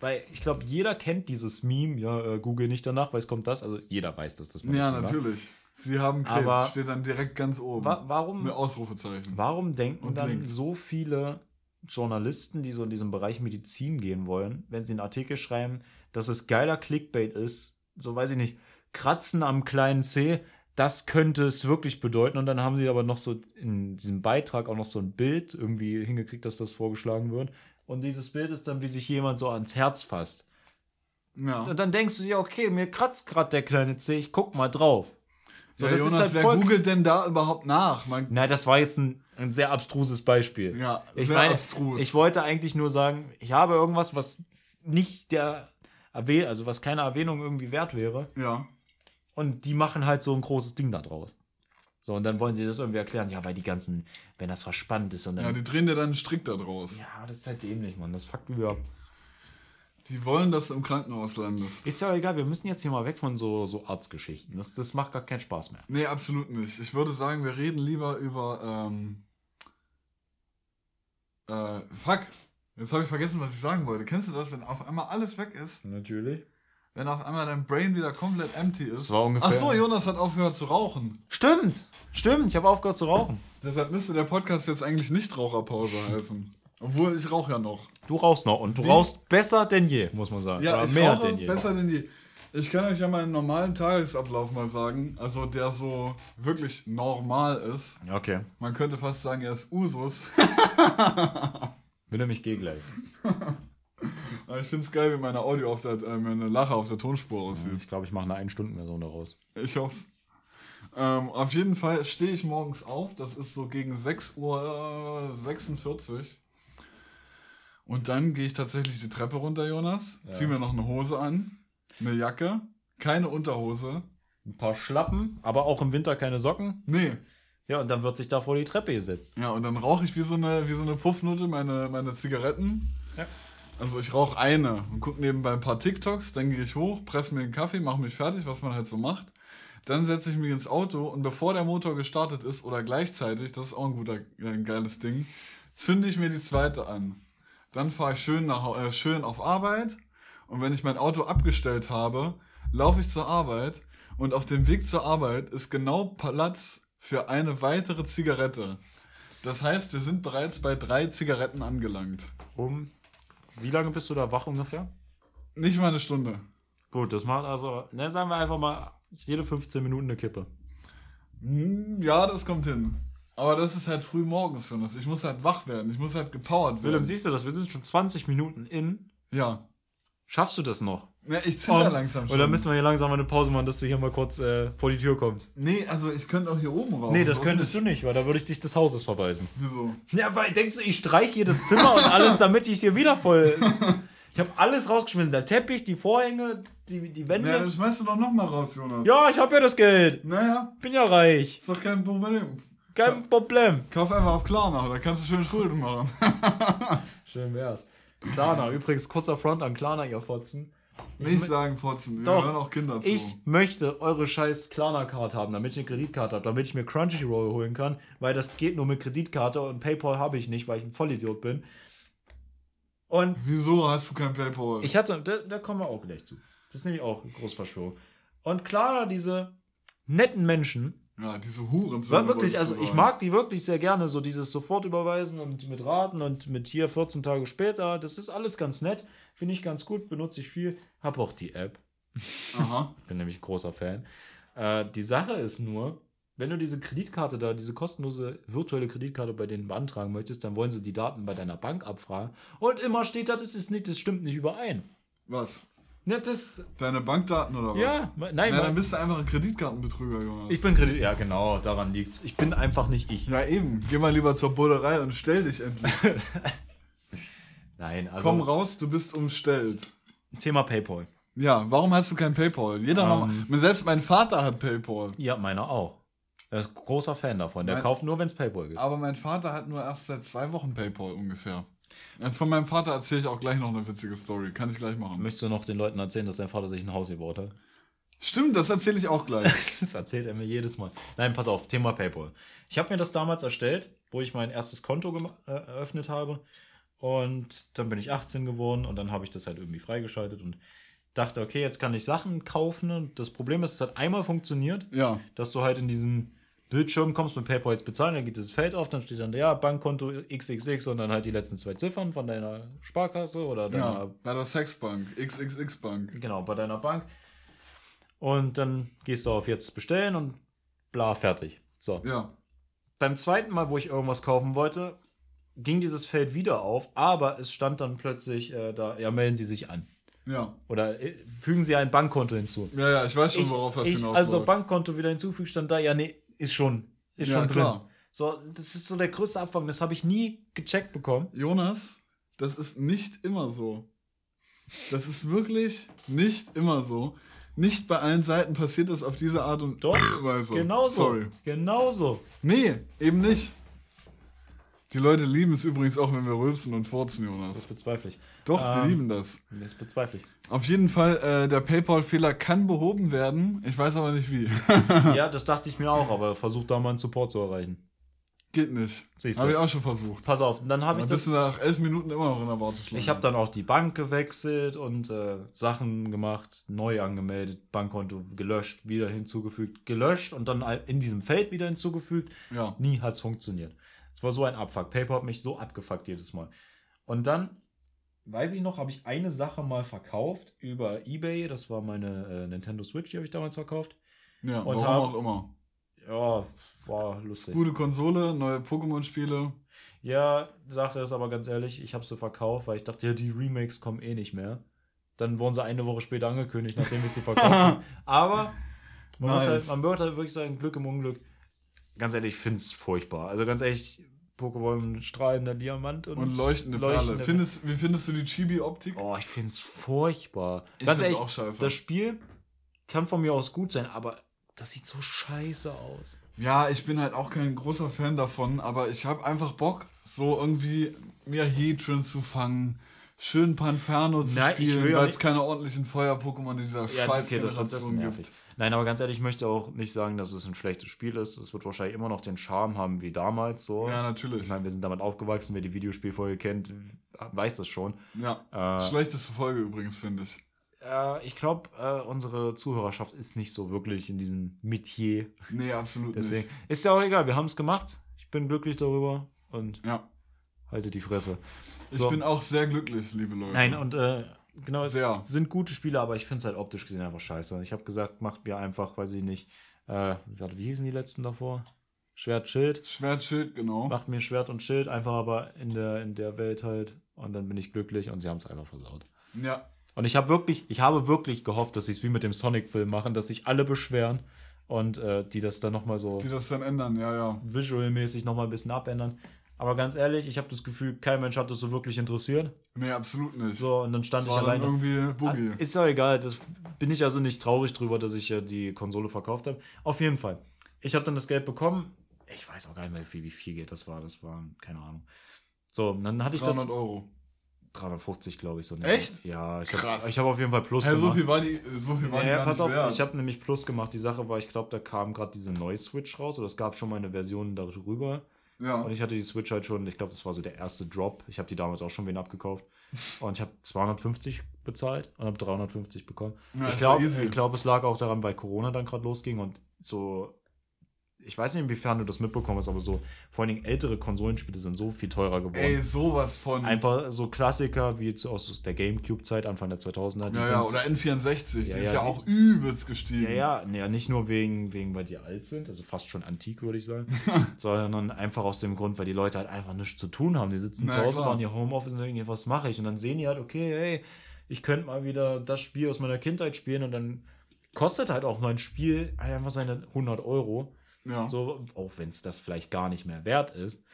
weil ich glaube, jeder kennt dieses Meme, ja, äh, google nicht danach, weil es kommt das, also jeder weiß, dass das man Ja, war. natürlich. Sie haben Krebs, Aber- steht dann direkt ganz oben. Wa warum, Mit Ausrufezeichen. warum denken dann links. so viele Journalisten, die so in diesem Bereich Medizin gehen wollen, wenn sie einen Artikel schreiben, dass es geiler Clickbait ist, so weiß ich nicht, Kratzen am kleinen C, das könnte es wirklich bedeuten. Und dann haben sie aber noch so in diesem Beitrag auch noch so ein Bild irgendwie hingekriegt, dass das vorgeschlagen wird. Und dieses Bild ist dann, wie sich jemand so ans Herz fasst. Ja. Und dann denkst du dir, okay, mir kratzt gerade der kleine C, ich guck mal drauf. So, ja, das Jonas, ist halt wer voll. googelt denn da überhaupt nach? Man, Na, das war jetzt ein, ein sehr abstruses Beispiel. ja, Ich sehr meine, abstrus. ich wollte eigentlich nur sagen, ich habe irgendwas, was nicht der Erwäh also was keine Erwähnung irgendwie wert wäre. ja. Und die machen halt so ein großes Ding da draus. So, und dann wollen sie das irgendwie erklären, ja, weil die ganzen, wenn das verspannt ist und ja, dann. die drehen dir dann einen Strick da draus. Ja, das ist halt dämlich, Mann. Das fuckt über. Die wollen, dass du im Krankenhaus landest. Ist ja egal, wir müssen jetzt hier mal weg von so, so Arztgeschichten. Das, das macht gar keinen Spaß mehr. Nee, absolut nicht. Ich würde sagen, wir reden lieber über. Ähm, äh, fuck. Jetzt habe ich vergessen, was ich sagen wollte. Kennst du das, wenn auf einmal alles weg ist? Natürlich. Wenn auf einmal dein Brain wieder komplett empty ist? Das war ungefähr- Ach so, Jonas hat aufgehört zu rauchen. Stimmt! Stimmt, ich habe aufgehört zu rauchen. Deshalb müsste der Podcast jetzt eigentlich nicht Raucherpause heißen. Obwohl ich rauche ja noch. Du rauchst noch und du Wie? rauchst besser denn je, muss man sagen. Ja, Oder ich mehr rauche denn je. besser denn je. Ich kann euch ja meinen normalen Tagesablauf mal sagen, also der so wirklich normal ist. Okay. Man könnte fast sagen, er ist Usus. Will er mich geh gleich. Ich finde es geil, wie meine Audio auf der, äh, meine Lache auf der Tonspur aussieht. Ich glaube, ich mache eine 1-Stunden-Version daraus. Ich hoffe ähm, Auf jeden Fall stehe ich morgens auf. Das ist so gegen 6.46 Uhr. 46. Und dann gehe ich tatsächlich die Treppe runter, Jonas. Ja. Zieh mir noch eine Hose an. Eine Jacke. Keine Unterhose. Ein paar Schlappen, aber auch im Winter keine Socken. Nee. Ja, und dann wird sich da vor die Treppe gesetzt. Ja, und dann rauche ich wie so eine, wie so eine Puffnutte meine, meine Zigaretten. Ja. Also ich rauche eine und gucke nebenbei ein paar TikToks, dann gehe ich hoch, presse mir einen Kaffee, mache mich fertig, was man halt so macht. Dann setze ich mich ins Auto und bevor der Motor gestartet ist oder gleichzeitig, das ist auch ein guter, ein geiles Ding, zünde ich mir die zweite an. Dann fahre ich schön, nach, äh, schön auf Arbeit und wenn ich mein Auto abgestellt habe, laufe ich zur Arbeit und auf dem Weg zur Arbeit ist genau Platz für eine weitere Zigarette. Das heißt, wir sind bereits bei drei Zigaretten angelangt. Um. Wie lange bist du da wach ungefähr? Nicht mal eine Stunde. Gut, das macht also, ne, sagen wir einfach mal, jede 15 Minuten eine Kippe. Hm, Ja, das kommt hin. Aber das ist halt früh morgens, Jonas. Ich muss halt wach werden. Ich muss halt gepowert Willem, werden. siehst du das? Wir sind schon 20 Minuten in. Ja. Schaffst du das noch? Ja ich zitter Und- langsam schon. Oder müssen wir hier langsam mal eine Pause machen, dass du hier mal kurz äh, vor die Tür kommst? nee, also ich könnte auch hier oben raus. Nee, das könntest du nicht, weil da würde ich dich des Hauses verweisen. Wieso? Ja, weil denkst du, ich streich hier das Zimmer und alles, damit ich es hier wieder voll. Ich habe alles rausgeschmissen. Der Teppich, die Vorhänge, die, die Wände. Naja, dann schmeißt du doch noch mal raus, Jonas. ja, ich habe ja das Geld. Naja, Bin ja reich. ist doch kein Problem. Kein Problem. Kauf einfach auf Klarna, da kannst du schön Schulden machen. Schön wär's. Klarna, übrigens kurzer Front an Klarna, ihr Fotzen. Nicht sagen, Fotzen. Wir Doch, hören auch Kinder zu. Ich möchte eure scheiß Klarna-Card haben, damit ich eine Kreditkarte habe, damit ich mir Crunchyroll holen kann, weil das geht nur mit Kreditkarte und PayPal habe ich nicht, weil ich ein Vollidiot bin. Und Wieso hast du kein PayPal? ich hatte, da, da kommen wir auch gleich zu. Das ist nämlich auch eine Großverschwörung. Und Klarna, diese netten Menschen, ja, diese Huren. war wirklich, also ich mag die wirklich sehr gerne, so dieses sofort überweisen und mit Raten und mit hier 14 Tage später, das ist alles ganz nett, finde ich ganz gut, benutze ich viel, habe auch die App. Aha. bin nämlich großer Fan. Äh, die Sache ist nur, wenn du diese Kreditkarte da, diese kostenlose virtuelle Kreditkarte bei denen beantragen möchtest, dann wollen sie die Daten bei deiner Bank abfragen. Und immer steht da, das ist nicht, das stimmt nicht überein. Was? Ja, das, Deine Bankdaten oder was? ja, nein, Na, dann bist du einfach ein Kreditkartenbetrüger, Jonas. ich bin Kredit, ja genau, daran liegt's. Ich bin einfach nicht ich. ja, eben. Geh mal lieber zur Bullerei und stell dich endlich. Nein, also Komm raus, du bist umstellt. Thema PayPal. Ja, warum hast du kein PayPal? Jeder Ähm. normal. Selbst mein Vater hat PayPal. Ja, meiner auch. Er ist großer Fan davon. Der Mein- kauft nur, wenn es PayPal gibt. Aber mein Vater hat nur erst seit zwei Wochen PayPal ungefähr. Jetzt von meinem Vater erzähle ich auch gleich noch eine witzige Story. Kann ich gleich machen. Möchtest du noch den Leuten erzählen, dass dein Vater sich ein Haus gebaut hat? Stimmt, das erzähle ich auch gleich. Das erzählt er mir jedes Mal. Nein, pass auf, Thema PayPal. Ich habe mir das damals erstellt, wo ich mein erstes Konto äh, eröffnet habe. Und dann bin ich 18 geworden und dann habe ich das halt irgendwie freigeschaltet und dachte, okay, jetzt kann ich Sachen kaufen. Und das Problem ist, es hat einmal funktioniert, Ja. dass du halt in diesen Bildschirm kommst mit PayPal jetzt bezahlen, dann geht das Feld auf, dann steht dann, ja, Bankkonto XXX und dann halt die letzten zwei Ziffern von deiner Sparkasse oder deiner Ja. Bei der Sexbank. XXX Bank. Genau, bei deiner Bank. Und dann gehst du auf jetzt bestellen und bla, fertig. So. Ja. Beim zweiten Mal, wo ich irgendwas kaufen wollte, ging dieses Feld wieder auf, aber es stand dann plötzlich äh, da, ja, melden Sie sich an. Ja. Oder äh, fügen Sie ein Bankkonto hinzu. Ja, ja, ich weiß schon, Ich, worauf das ich, hinausläuft. also Bankkonto wieder hinzufügen, stand da, ja, nee, ist schon, ist Ja, schon drin. klar. So, das ist so der größte Abfang, das habe ich nie gecheckt bekommen. Jonas, das ist nicht immer so. Das ist wirklich nicht immer so. Nicht bei allen Seiten passiert das auf diese Art und Doch, Weise. Genauso. Sorry. Genauso. Nee, eben nicht. Die Leute lieben es übrigens auch, wenn wir rülpsen und furzen, Das Jonas. bezweifle ich. Doch, die Ähm, lieben das. Das bezweifle ich. Auf jeden Fall, äh, der PayPal-Fehler kann behoben werden. Ich weiß aber nicht wie. ja, das dachte ich mir auch, aber versuch da mal einen Support zu erreichen. Geht nicht. Siehst Habe du. ich auch schon versucht. Pass auf, dann habe ich bist das. du nach elf Minuten immer noch in der Warteschlange. Ich habe dann auch die Bank gewechselt und äh, Sachen gemacht, neu angemeldet, Bankkonto gelöscht, wieder hinzugefügt, gelöscht und dann in diesem Feld wieder hinzugefügt. Ja. Nie hat es funktioniert. Es war so ein Abfuck. PayPal hat mich so abgefuckt jedes Mal. Und dann, weiß ich noch, habe ich eine Sache mal verkauft über Ebay. Das war meine äh, Nintendo Switch, die habe ich damals verkauft. Ja, Und warum hab- auch immer. Ja, war lustig. Gute Konsole, neue Pokémon-Spiele. Ja, Sache ist aber ganz ehrlich, ich habe sie verkauft, weil ich dachte, ja, die Remakes kommen eh nicht mehr. Dann wurden sie eine Woche später angekündigt, nachdem ich sie verkauft habe. Aber man, Nice. halt, man wird halt wirklich sagen, Glück im Unglück. Ganz ehrlich, ich finde es furchtbar. Also ganz ehrlich, Pokémon strahlender Diamant und, Und leuchtende, leuchtende Perle. Findest, wie findest du die Chibi-Optik? Oh, ich finde es furchtbar. Ich ganz ehrlich, auch scheiße. das Spiel kann von mir aus gut sein, aber das sieht so scheiße aus. Ja, ich bin halt auch kein großer Fan davon, aber ich habe einfach Bock, so irgendwie mir Heatran zu fangen, schön Panferno zu Nein, spielen, weil es keine ordentlichen Feuer-Pokémon in dieser Ja, scheiß okay, das, das gibt. Nein, aber ganz ehrlich, ich möchte auch nicht sagen, dass es ein schlechtes Spiel ist. Es wird wahrscheinlich immer noch den Charme haben wie damals so. Ja, natürlich. Ich meine, wir sind damit aufgewachsen, wer die Videospielfolge kennt, weiß das schon. Ja, Äh, schlechteste Folge übrigens, finde ich. Äh, ich glaube, äh, unsere Zuhörerschaft ist nicht so wirklich in diesem Metier. Nee, absolut Deswegen nicht. ist ja auch egal, wir haben es gemacht. Ich bin glücklich darüber und Ja, halte die Fresse. Ich So. bin auch sehr glücklich, liebe Leute. Nein, und äh, genau, es Sehr. sind gute Spiele, aber ich finde es halt optisch gesehen einfach scheiße. Ich habe gesagt, macht mir einfach, weiß ich nicht, äh, wie hießen die letzten davor? Schwert, Schild. Schwert, Schild, genau. Macht mir Schwert und Schild, einfach aber in der, in der Welt halt. Und dann bin ich glücklich und sie haben es einfach versaut. Ja, Und ich habe wirklich, ich habe wirklich gehofft, dass sie es wie mit dem Sonic-Film machen, dass sich alle beschweren und äh, die das dann nochmal so die das dann ändern, ja, ja. visualmäßig nochmal ein bisschen abändern. Aber ganz ehrlich, ich habe das Gefühl, kein Mensch hat das so wirklich interessiert. Nee, absolut nicht. So, und dann stand das ich war dann alleine. irgendwie Boogie. Ah, Ist ja egal, das bin ich also nicht traurig drüber, dass ich ja die Konsole verkauft habe. Auf jeden Fall. Ich habe dann das Geld bekommen. Ich weiß auch gar nicht mehr, wie viel, wie viel Geld das war. Das war, keine Ahnung. So, und dann hatte ich 300 das. Euro. 350, glaube ich. So Echt? Ja, ich Krass. habe ich hab auf jeden Fall Plus so gemacht. viel war die, so viel war die Ja, gar pass nicht auf, wert. ich habe nämlich Plus gemacht. Die Sache war, ich glaube, da kam gerade diese neue Switch raus oder es gab schon mal eine Version darüber. Ja. Und ich hatte die Switch halt schon, ich glaube, das war so der erste Drop. Ich habe die damals auch schon wen abgekauft. Und ich habe 250 bezahlt und habe 350 bekommen. Ja, ich glaube, glaub, es lag auch daran, weil Corona dann gerade losging und so. Ich weiß nicht, inwiefern du das mitbekommen hast, aber so vor allen Dingen ältere Konsolenspiele sind so viel teurer geworden. Ey, sowas von. Einfach so Klassiker wie zu- aus der Gamecube-Zeit, Anfang der 2000er. Die ja, ja, oder N64, Ja, die ist ja, ja die- auch übelst gestiegen. Ja, ja, ja, nicht nur wegen, wegen, weil die alt sind, also fast schon antik, würde ich sagen, sondern einfach aus dem Grund, weil die Leute halt einfach nichts zu tun haben. Die sitzen Na, zu Hause, klar. machen ihr Homeoffice und denken, was mache ich? Und dann sehen die halt, okay, hey, ich könnte mal wieder das Spiel aus meiner Kindheit spielen und dann kostet halt auch mein Spiel halt einfach seine 100 Euro. Ja. So, auch wenn es das vielleicht gar nicht mehr wert ist.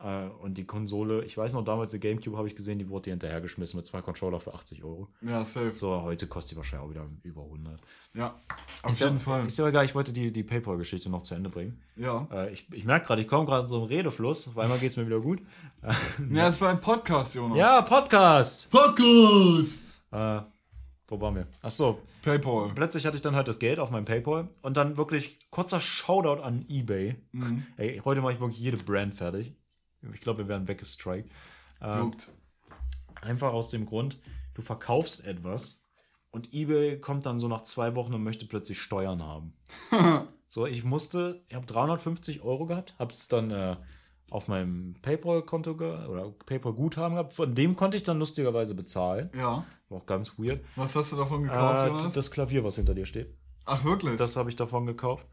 Äh, Und die Konsole, ich weiß noch, damals die Gamecube habe ich gesehen, die wurde hier hinterhergeschmissen mit zwei Controller für 80 Euro. ja, safe. So, heute kostet die wahrscheinlich auch wieder über 100. Ja, auf Ist jeden ja, Fall. Ist ja egal, ich wollte die, die PayPal-Geschichte noch zu Ende bringen. Ja. Äh, ich ich merke gerade, ich komme gerade in so einen Redefluss. Auf einmal geht es mir wieder gut. Ja, es war ein Podcast, Jonas. Ja, Podcast! Podcast! Äh, wo waren wir? Ach so, Paypal. plötzlich hatte ich dann halt das Geld auf meinem PayPal und dann wirklich kurzer Shoutout an eBay. Mhm. Ey, heute mache ich wirklich jede Brand fertig. Ich glaube, wir werden weggestrikt. Ähm, Juckt. Einfach aus dem Grund, du verkaufst etwas und eBay kommt dann so nach zwei Wochen und möchte plötzlich Steuern haben. so, ich musste, ich habe 350 Euro gehabt, habe es dann äh, auf meinem PayPal-Konto oder PayPal-Guthaben gehabt. Von dem konnte ich dann lustigerweise bezahlen. Ja. War auch ganz weird. Was hast du davon gekauft, Äh, Jonas? das Klavier, was hinter dir steht, Ach, wirklich? das habe ich davon gekauft.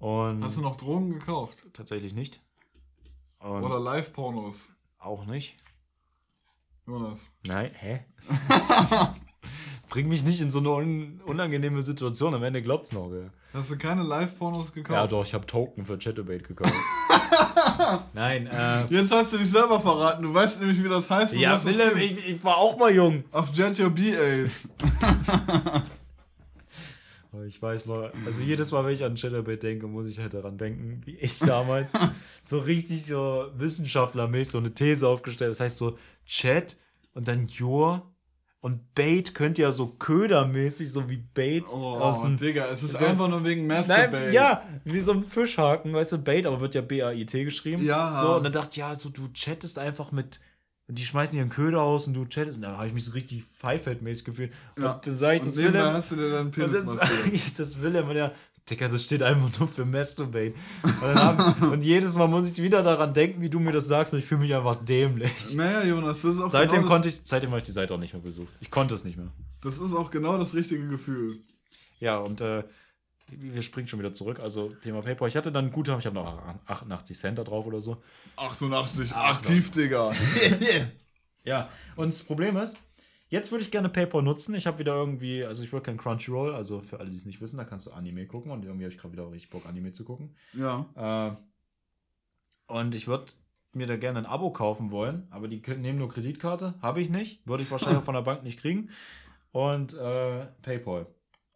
Und hast du noch Drogen gekauft? tatsächlich nicht. Und Oder Live-Pornos? auch nicht. Jonas. Nein, hä? Bring mich nicht in so eine un unangenehme Situation. Am Ende glaubt's noch, wer. Hast du keine Live-Pornos gekauft? Ja, doch, ich habe Token für Chatterbait gekauft. Nein, äh. Jetzt hast du dich selber verraten. Du weißt nämlich, wie das heißt. Ja, Willem, ich, ich war auch mal jung. Auf Jet Your B8. Aber Ich weiß noch, also jedes Mal, wenn ich an Chatterbait denke, muss ich halt daran denken, wie ich damals so richtig so wissenschaftlermäßig so eine These aufgestellt habe. Das heißt so Chat und dann Your und Bait könnte ja so ködermäßig, so wie Bait Oh, aus dem Digga, es ist so- einfach nur wegen Masturbate. Nein, ja, wie so ein Fischhaken, weißt du, Bait, aber wird ja B-A-I-T geschrieben. Ja. So, und dann dachte ich, ja, so du chattest einfach mit, und die schmeißen ihren Köder aus und du chattest, und dann habe ich mich so richtig pfeiffeldmäßig gefühlt. Ja. Und dann sage ich, Und das Willem, hast du dir deinen und dann sage ich, das Willem, und der, Digga, das steht einfach nur für Masturbate. Und, haben, und jedes Mal muss ich wieder daran denken, wie du mir das sagst, und ich fühle mich einfach dämlich. Naja, Jonas, das ist auch Seitdem genau konnte ich, seitdem habe ich die Seite auch nicht mehr besucht. Ich konnte es nicht mehr. das ist auch genau das richtige Gefühl. Ja, und äh, wir springen schon wieder zurück. Also Thema PayPal. Ich hatte dann ein Guthaben, ich habe noch 88 Cent da drauf oder so. 88, Ach, aktiv, Digga. Ja, und das Problem ist, jetzt würde ich gerne PayPal nutzen. Ich habe wieder irgendwie, also ich will kein Crunchyroll, also für alle, die es nicht wissen, da kannst du Anime gucken und irgendwie habe ich gerade wieder richtig Bock, Anime zu gucken. Ja. Äh, und ich würde mir da gerne ein Abo kaufen wollen, aber die nehmen nur Kreditkarte, habe ich nicht, würde ich wahrscheinlich auch von der Bank nicht kriegen. Und äh, PayPal.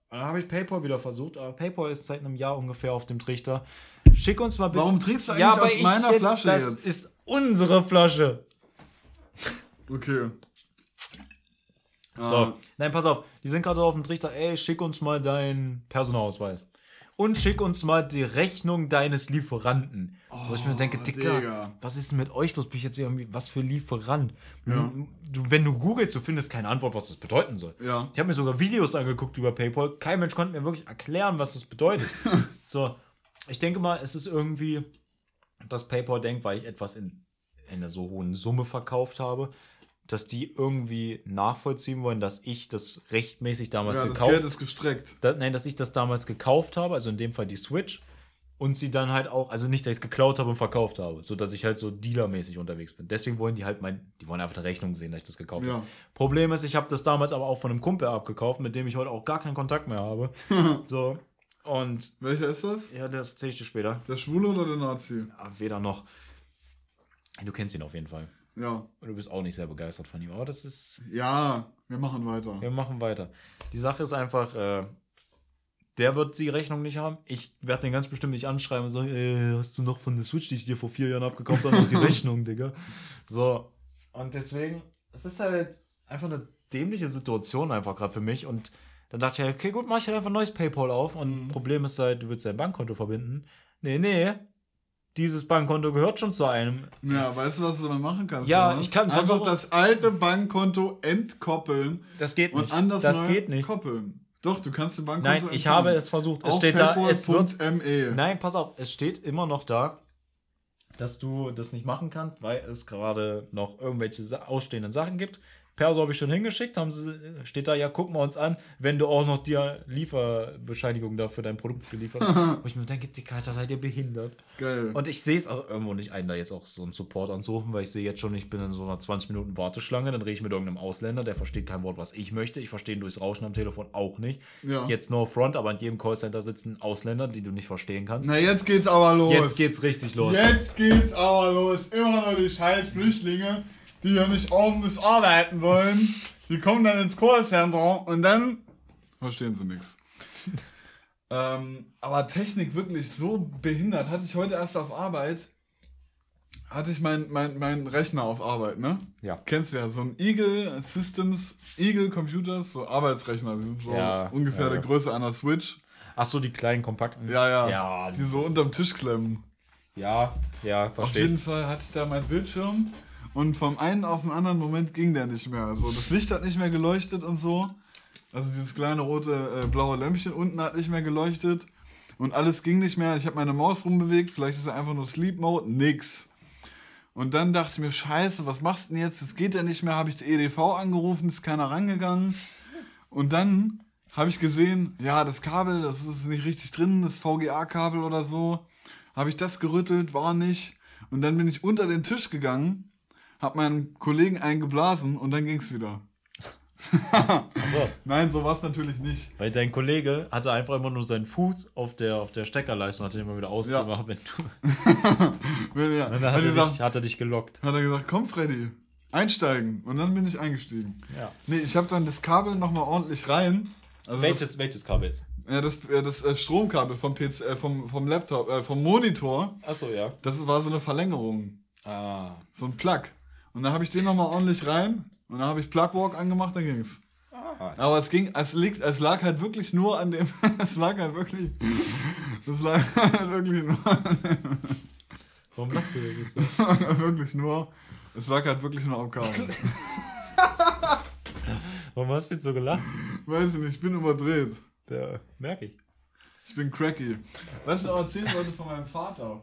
Und dann habe ich PayPal wieder versucht, aber PayPal ist seit einem Jahr ungefähr auf dem Trichter. Schick uns mal bitte. Warum trinkst du eigentlich ja, aus meiner Flasche das jetzt? ist unsere Flasche. Okay. So, Ah, nein, pass auf. Die sind gerade auf dem Trichter. Ey, schick uns mal deinen Personalausweis. Und schick uns mal die Rechnung deines Lieferanten. Wo ich mir denke, Dicker, Oh, Digga. was ist denn mit euch los? Bin ich jetzt irgendwie, was für Lieferant? Ja. Du, wenn du googelst, du findest keine Antwort, was das bedeuten soll. Ja. Ich habe mir sogar Videos angeguckt über PayPal. Kein Mensch konnte mir wirklich erklären, was das bedeutet. so, ich denke mal, es ist irgendwie, dass PayPal denkt, weil ich etwas in, in einer so hohen Summe verkauft habe, dass die irgendwie nachvollziehen wollen, dass ich das rechtmäßig damals ja, das gekauft Geld ist gestreckt. da, nein, dass ich das damals gekauft habe, also in dem Fall die Switch, und sie dann halt auch, also nicht, dass ich es geklaut habe und verkauft habe, so dass ich halt so dealermäßig unterwegs bin. Deswegen wollen die halt mein, die wollen einfach eine Rechnung sehen, dass ich das gekauft Ja. habe. Problem ist, ich habe das damals aber auch von einem Kumpel abgekauft, mit dem ich heute auch gar keinen Kontakt mehr habe. so, und Welcher ist das? ja, das erzähl ich dir später. Der Schwule oder der Nazi? Aber weder noch. Du kennst ihn auf jeden Fall. Ja. Und du bist auch nicht sehr begeistert von ihm, aber das ist Ja, wir machen weiter. Wir machen weiter. Die Sache ist einfach, äh, der wird die Rechnung nicht haben. Ich werde den ganz bestimmt nicht anschreiben und sagen, ey, hast du noch von der Switch, die ich dir vor vier Jahren abgekauft habe, noch die Rechnung, Digga. So. Und deswegen, es ist halt einfach eine dämliche Situation einfach gerade für mich. Und dann dachte ich, halt, okay, gut, mach ich halt einfach ein neues PayPal auf. Und Problem ist halt, du willst dein Bankkonto verbinden. Nee, nee. Dieses Bankkonto gehört schon zu einem. Ja, weißt du, was du dann machen kannst? Ja, Jonas? ich kann einfach das alte Bankkonto entkoppeln Das geht und nicht. anders das geht nicht. koppeln. Doch, du kannst den Bankkonto Nein, ich entfernen. habe es versucht. Es Auf steht da, es wird paypal.me. Nein, pass auf, es steht immer noch da, dass du das nicht machen kannst, weil es gerade noch irgendwelche ausstehenden Sachen gibt. Perso habe ich schon hingeschickt, haben sie, steht da, ja, gucken wir uns an, wenn du auch noch die Lieferbescheinigung da für dein Produkt geliefert hast. Wo ich mir denke, Dicker, Alter, seid ihr behindert. Geil. Und ich sehe es auch irgendwo nicht ein, da jetzt auch so einen Support anzurufen, weil ich sehe jetzt schon, ich bin in so einer 20 Minuten Warteschlange, dann rede ich mit irgendeinem Ausländer, der versteht kein Wort, was ich möchte. Ich verstehe ihn durchs Rauschen am Telefon auch nicht. Ja. Jetzt no front, aber in jedem Callcenter sitzen Ausländer, die du nicht verstehen kannst. Na, jetzt geht's aber los. Jetzt geht's richtig los. Jetzt geht's aber los. Immer noch die scheiß Flüchtlinge, die ja nicht ordentlich arbeiten wollen. Die kommen dann ins Callcenter und dann verstehen sie nichts. ähm, aber Technik wirklich so behindert. Hatte ich heute erst auf Arbeit, hatte ich meinen mein, mein Rechner auf Arbeit, ne? Ja. Kennst du ja, so ein Eagle Systems, Eagle Computers, so Arbeitsrechner. Die sind so Ja, ungefähr ja, der. Größe einer Switch. Ach so, die kleinen kompakten. Ja, ja. Ja, Die so unterm Tisch klemmen. ja, ja, Auf verstehe. jeden Fall hatte ich da meinen Bildschirm und vom einen auf den anderen Moment ging der nicht mehr. Also das Licht hat nicht mehr geleuchtet und so. Also dieses kleine rote, äh, blaue Lämpchen unten hat nicht mehr geleuchtet und alles ging nicht mehr. Ich habe meine Maus rumbewegt, vielleicht ist er einfach nur Sleep Mode, nix. Und dann dachte ich mir, scheiße, was machst du denn jetzt? Das geht ja nicht mehr. Habe ich die EDV angerufen, ist keiner rangegangen. Und dann habe ich gesehen, ja, das Kabel, das ist nicht richtig drin, das VGA-Kabel oder so. Habe ich das gerüttelt, war nicht. Und dann bin ich unter den Tisch gegangen, habe meinen Kollegen eingeblasen und dann ging es wieder. Ach so, Nein, so war es natürlich nicht. weil dein Kollege hatte einfach immer nur seinen Fuß auf der, auf der Steckerleiste und hat den immer wieder ausgemacht, wenn du. Wenn Und dann hat, hat er gesagt, dich, hat er dich gelockt. hat er gesagt, komm Freddy, einsteigen. Und dann bin ich eingestiegen. Ja. Nee, ich habe dann das Kabel nochmal ordentlich rein. Also Welches, welches Kabel jetzt? Das, ja, das, das äh, Stromkabel vom, PC, äh, vom, vom Laptop, äh, vom Monitor, Achso, ja. das war so eine Verlängerung. Ah. So ein Plug. Und dann habe ich den nochmal ordentlich rein und dann habe ich Plugwalk angemacht, dann ging's. ah. Aber es ging, es liegt, es lag halt wirklich nur an dem, es lag halt wirklich, es lag halt wirklich nur, Warum lachst du denn jetzt so? wirklich nur, es lag halt wirklich nur am Kabel. Warum hast du jetzt so gelacht? Weiß ich nicht, ich bin überdreht. Ja, merke ich. Ich bin cracky. Was ich noch erzählen wollte von meinem Vater.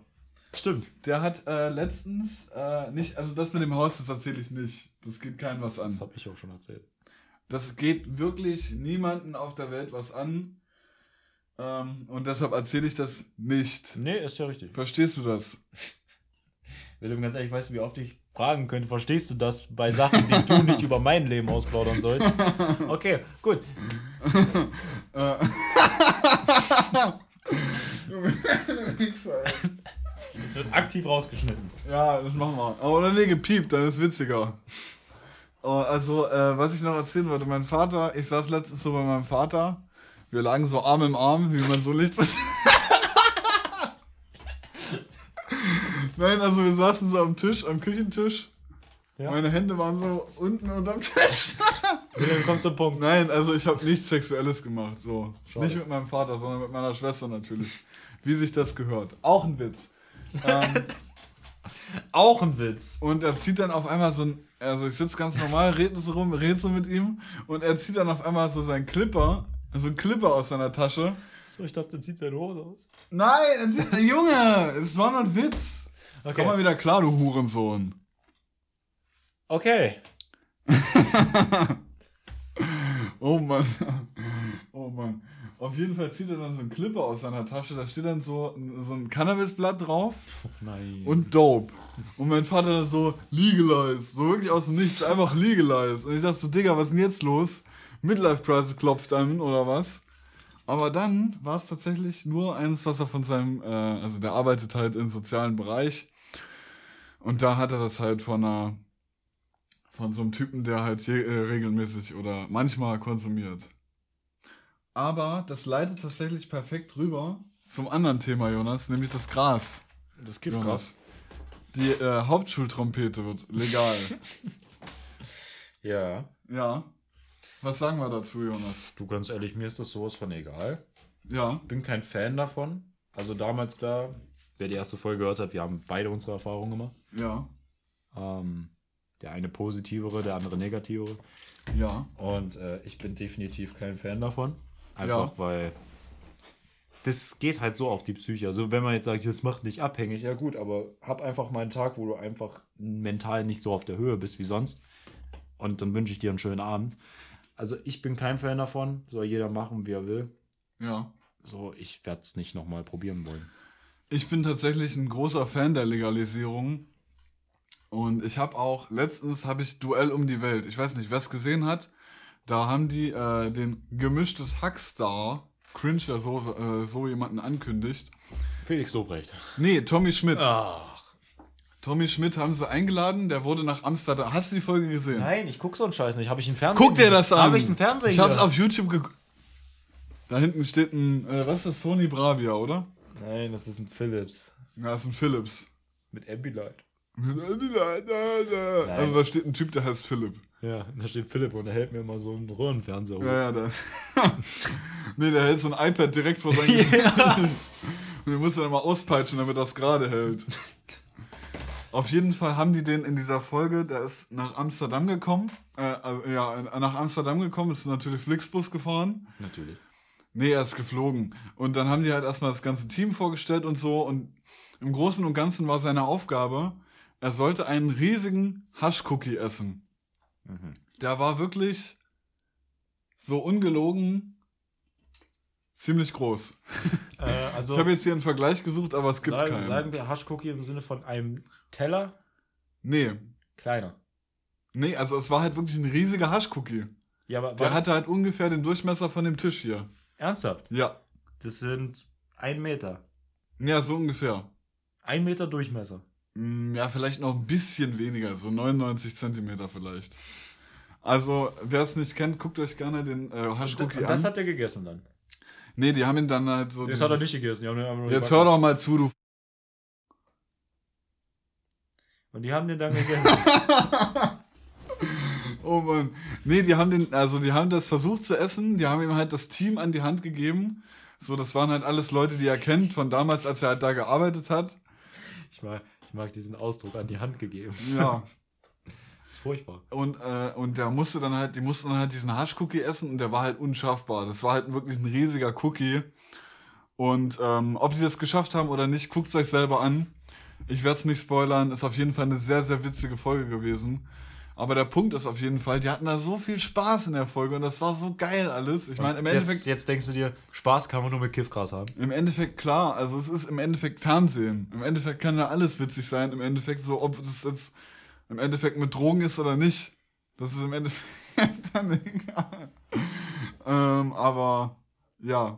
Stimmt. Der hat äh, letztens äh, nicht, also das mit dem Haus, das erzähle ich nicht. Das geht keinem was an. Das habe ich auch schon erzählt. Das geht wirklich niemanden auf der Welt was an. Ähm, und deshalb erzähle ich das nicht. Nee, ist ja richtig. Verstehst du das? Willem, ganz ehrlich, weißt du, wie oft ich fragen könnte, verstehst du das bei Sachen, die du nicht über mein Leben ausplaudern sollst? Okay, gut. Es wird aktiv rausgeschnitten. Ja, das machen wir. Aber oder nee, gepiept, dann ist witziger. Oh, Also, äh, was ich noch erzählen wollte, mein Vater, ich saß letztens so bei meinem Vater. Wir lagen so Arm im Arm, wie man so Licht. Nein, also wir saßen so am Tisch, am Küchentisch. Ja. Meine Hände waren so unten unterm Tisch. Willem kommt zum Punkt. Nein, also ich habe nichts Sexuelles gemacht. So. Schade. Nicht mit meinem Vater, sondern mit meiner Schwester natürlich. Wie sich das gehört. Auch ein Witz. Ähm, Auch ein Witz. und er zieht dann auf einmal so ein. Also ich sitze ganz normal, rede so rum, rede so mit ihm. Und er zieht dann auf einmal so seinen Clipper, so einen Clipper aus seiner Tasche. So, ich dachte, der zieht seine Hose aus. Nein, er zieht, Junge, es war nur ein Witz. Komm mal wieder klar, du Hurensohn. Okay. Oh Mann. Oh Mann. Auf jeden Fall zieht er dann so einen Clipper aus seiner Tasche. Da steht dann so, so ein Cannabisblatt drauf. Nein. und Dope. Und mein Vater dann so, legalize. So wirklich aus dem Nichts, einfach legalize. Und ich dachte so, Digga, was ist denn jetzt los? Midlife Crisis klopft an, oder was? Aber dann war es tatsächlich nur eins, was er von seinem, äh, also der arbeitet halt im sozialen Bereich. Und da hat er das halt von einer, von so einem Typen, der halt je, äh, regelmäßig oder manchmal konsumiert. Aber das leitet tatsächlich perfekt rüber zum anderen Thema, Jonas, nämlich das Gras. das Jonas. Die äh, Hauptschultrompete wird legal. Ja. ja. Was sagen wir dazu, Jonas? Du, ganz ehrlich, mir ist das sowas von egal. Ja. Bin kein Fan davon. Also damals klar, wer die erste Folge gehört hat, wir haben beide unsere Erfahrungen gemacht. Ja. Ähm, der eine positivere, der andere negativere. Ja. Und äh, ich bin definitiv kein Fan davon. Einfach Ja. weil das geht halt so auf die Psyche. Also wenn man jetzt sagt, das macht dich abhängig, ja gut, aber hab einfach mal einen Tag, wo du einfach mental nicht so auf der Höhe bist wie sonst. Und dann wünsche ich dir einen schönen Abend. Also ich bin kein Fan davon. Soll jeder machen, wie er will. Ja. So, ich werde es nicht nochmal probieren wollen. Ich bin tatsächlich ein großer Fan der Legalisierung. Und ich habe auch, letztens habe ich Duell um die Welt. Ich weiß nicht, wer es gesehen hat. Da haben die äh, den gemischtes Hackstar, cringe, wer so, äh, so jemanden ankündigt. Felix Lobrecht. Nee, Tommy Schmidt. Ach. Tommy Schmidt haben sie eingeladen, der wurde nach Amsterdam. Hast du die Folge gesehen? Nein, ich guck so einen Scheiß nicht. Habe ich einen Fernseher? Guck dir das an. Habe ich einen Fernseher? Ich hab's auf YouTube geguckt. Da hinten steht ein, äh, was ist das? Sony Bravia, oder? Nein, das ist ein Philips. Ja, das ist ein Philips. Mit Ambilight. Also da steht ein Typ, der heißt Philipp. Ja, da steht Philipp und er hält mir immer so einen Röhrenfernseher hoch. Ja, ja, der. nee, der hält so ein iPad direkt vor sein Gesicht. Und den muss dann mal auspeitschen, damit das gerade hält. Auf jeden Fall haben die den in dieser Folge, der ist nach Amsterdam gekommen. Äh, also, ja, nach Amsterdam gekommen, ist natürlich Flixbus gefahren. Natürlich. Nee, er ist geflogen. Und dann haben die halt erstmal das ganze Team vorgestellt und so. Und im Großen und Ganzen war seine Aufgabe, er sollte einen riesigen Hasch-Cookie essen. Mhm. Der war wirklich so ungelogen ziemlich groß. Äh, also Ich habe jetzt hier einen Vergleich gesucht, aber es gibt sagen, keinen. sagen wir Haschcookie im Sinne von einem Teller Nee. kleiner. Nee, also es war halt wirklich ein riesiger Hasch-Cookie. Ja, aber Der hatte halt ungefähr den Durchmesser von dem Tisch hier. ernsthaft? Ja. Das sind ein Meter. Ja, so ungefähr. Ein Meter Durchmesser. Mm, Ja, vielleicht noch ein bisschen weniger, so 99 Zentimeter vielleicht. Also, wer es nicht kennt, guckt euch gerne den äh, Und, Hasch-Cookie und das an. hat er gegessen dann. nee, die haben ihn dann halt so. Das hat er nicht gegessen. Jetzt hör doch mal zu, du. Und die haben den dann gegessen. Oh Mann. Nee, die haben den, also die haben das versucht zu essen, die haben ihm halt das Team an die Hand gegeben. So, das waren halt alles Leute, die er kennt von damals, als er halt da gearbeitet hat. ich, mag, ich mag diesen Ausdruck an die Hand gegeben. Ja. Das ist furchtbar. Und, äh, und der musste dann halt, die mussten dann halt diesen Hasch-Cookie essen und der war halt unschaffbar. Das war halt wirklich ein riesiger Cookie. Und ähm, ob die das geschafft haben oder nicht, guckt es euch selber an. Ich werde es nicht spoilern. Ist auf jeden Fall eine sehr, sehr witzige Folge gewesen. Aber der Punkt ist auf jeden Fall, die hatten da so viel Spaß in der Folge und das war so geil alles. Ich meine, im jetzt, Endeffekt, jetzt denkst du dir, Spaß kann man nur mit Kiffgras haben. im Endeffekt klar, also es ist im Endeffekt Fernsehen. Im Endeffekt kann da alles witzig sein. Im Endeffekt so, ob das jetzt im Endeffekt mit Drogen ist oder nicht. Das ist im Endeffekt dann egal. ähm, aber ja,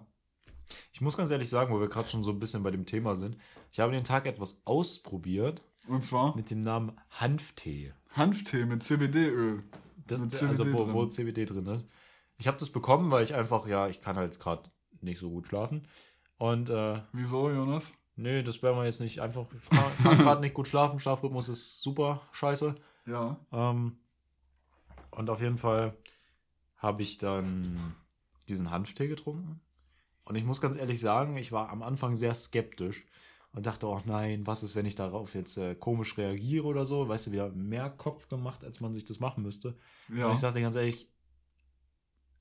Ich muss ganz ehrlich sagen, wo wir gerade schon so ein bisschen bei dem Thema sind, ich habe den Tag etwas ausprobiert und zwar mit dem Namen Hanftee. Hanftee mit CBD-Öl. Das, Mit also CBD wo, wo CBD drin ist. Ich habe das bekommen, weil ich einfach, ja, ich kann halt gerade nicht so gut schlafen. Und äh, Wieso, Jonas? nö, das werden wir jetzt nicht einfach. Ich kann gerade nicht gut schlafen, Schlafrhythmus ist super scheiße. Ja. Ähm, und auf jeden Fall habe ich dann diesen Hanftee getrunken. Und ich muss ganz ehrlich sagen, ich war am Anfang sehr skeptisch und dachte, oh nein, was ist, wenn ich darauf jetzt äh, komisch reagiere oder so? Weißt du, wieder mehr Kopf gemacht, als man sich das machen müsste. Ja. Und ich sagte ganz ehrlich,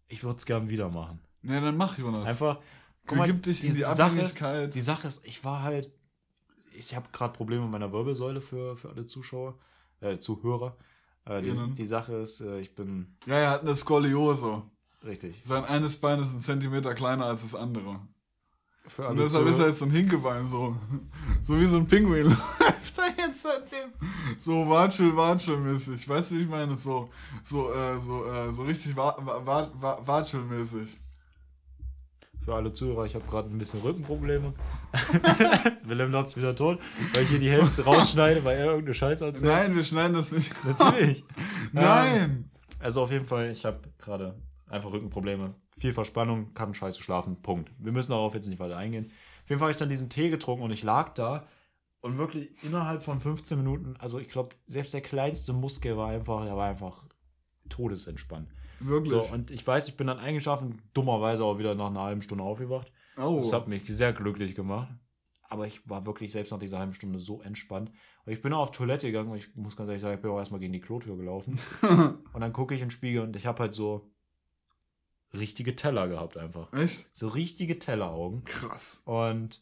ich würde es gern wieder machen. Ne, dann mach, Jonas. Einfach, Begib dich in die Sache ist, Abhängigkeit. die Sache ist, ich war halt, ich habe gerade Probleme mit meiner Wirbelsäule für, für alle Zuschauer, äh, Zuhörer. Äh, die, Innen. die Sache ist, äh, ich bin Ja, er hat eine Skoliose. richtig. Sein eines Bein ist ein Zentimeter kleiner als das andere. Für Und deshalb ist er jetzt so ein Hinkebein, so. So wie so ein Pinguin läuft er jetzt seitdem. So Watschel, Watschel-mäßig. Weißt du, wie ich meine? So, so, äh, so, äh, so richtig Wa- Wa- Wa- Wa- Watschel-mäßig. für alle Zuhörer, ich habe gerade ein bisschen Rückenprobleme. Willem Lotz wieder tot, weil ich hier die Hälfte rausschneide, weil er irgendeine Scheiße erzählt. Nein, wir schneiden das nicht. Natürlich. Nein! Also auf jeden Fall, ich habe gerade einfach Rückenprobleme. Viel Verspannung, kann scheiße schlafen, Punkt. Wir müssen darauf jetzt nicht weiter eingehen. Auf jeden Fall habe ich dann diesen Tee getrunken und ich lag da und wirklich innerhalb von 15 Minuten, also ich glaube, selbst der kleinste Muskel war einfach, der war einfach todesentspannt. Wirklich. So, und ich weiß, ich bin dann eingeschlafen, dummerweise auch wieder nach einer halben Stunde aufgewacht. oh. Das hat mich sehr glücklich gemacht. Aber ich war wirklich selbst nach dieser halben Stunde so entspannt. Und ich bin auch auf Toilette gegangen und ich muss ganz ehrlich sagen, ich bin auch erstmal gegen die Klotür gelaufen. und dann gucke ich in den Spiegel und ich habe halt so richtige Teller gehabt einfach. Echt? So richtige Telleraugen. Krass. Und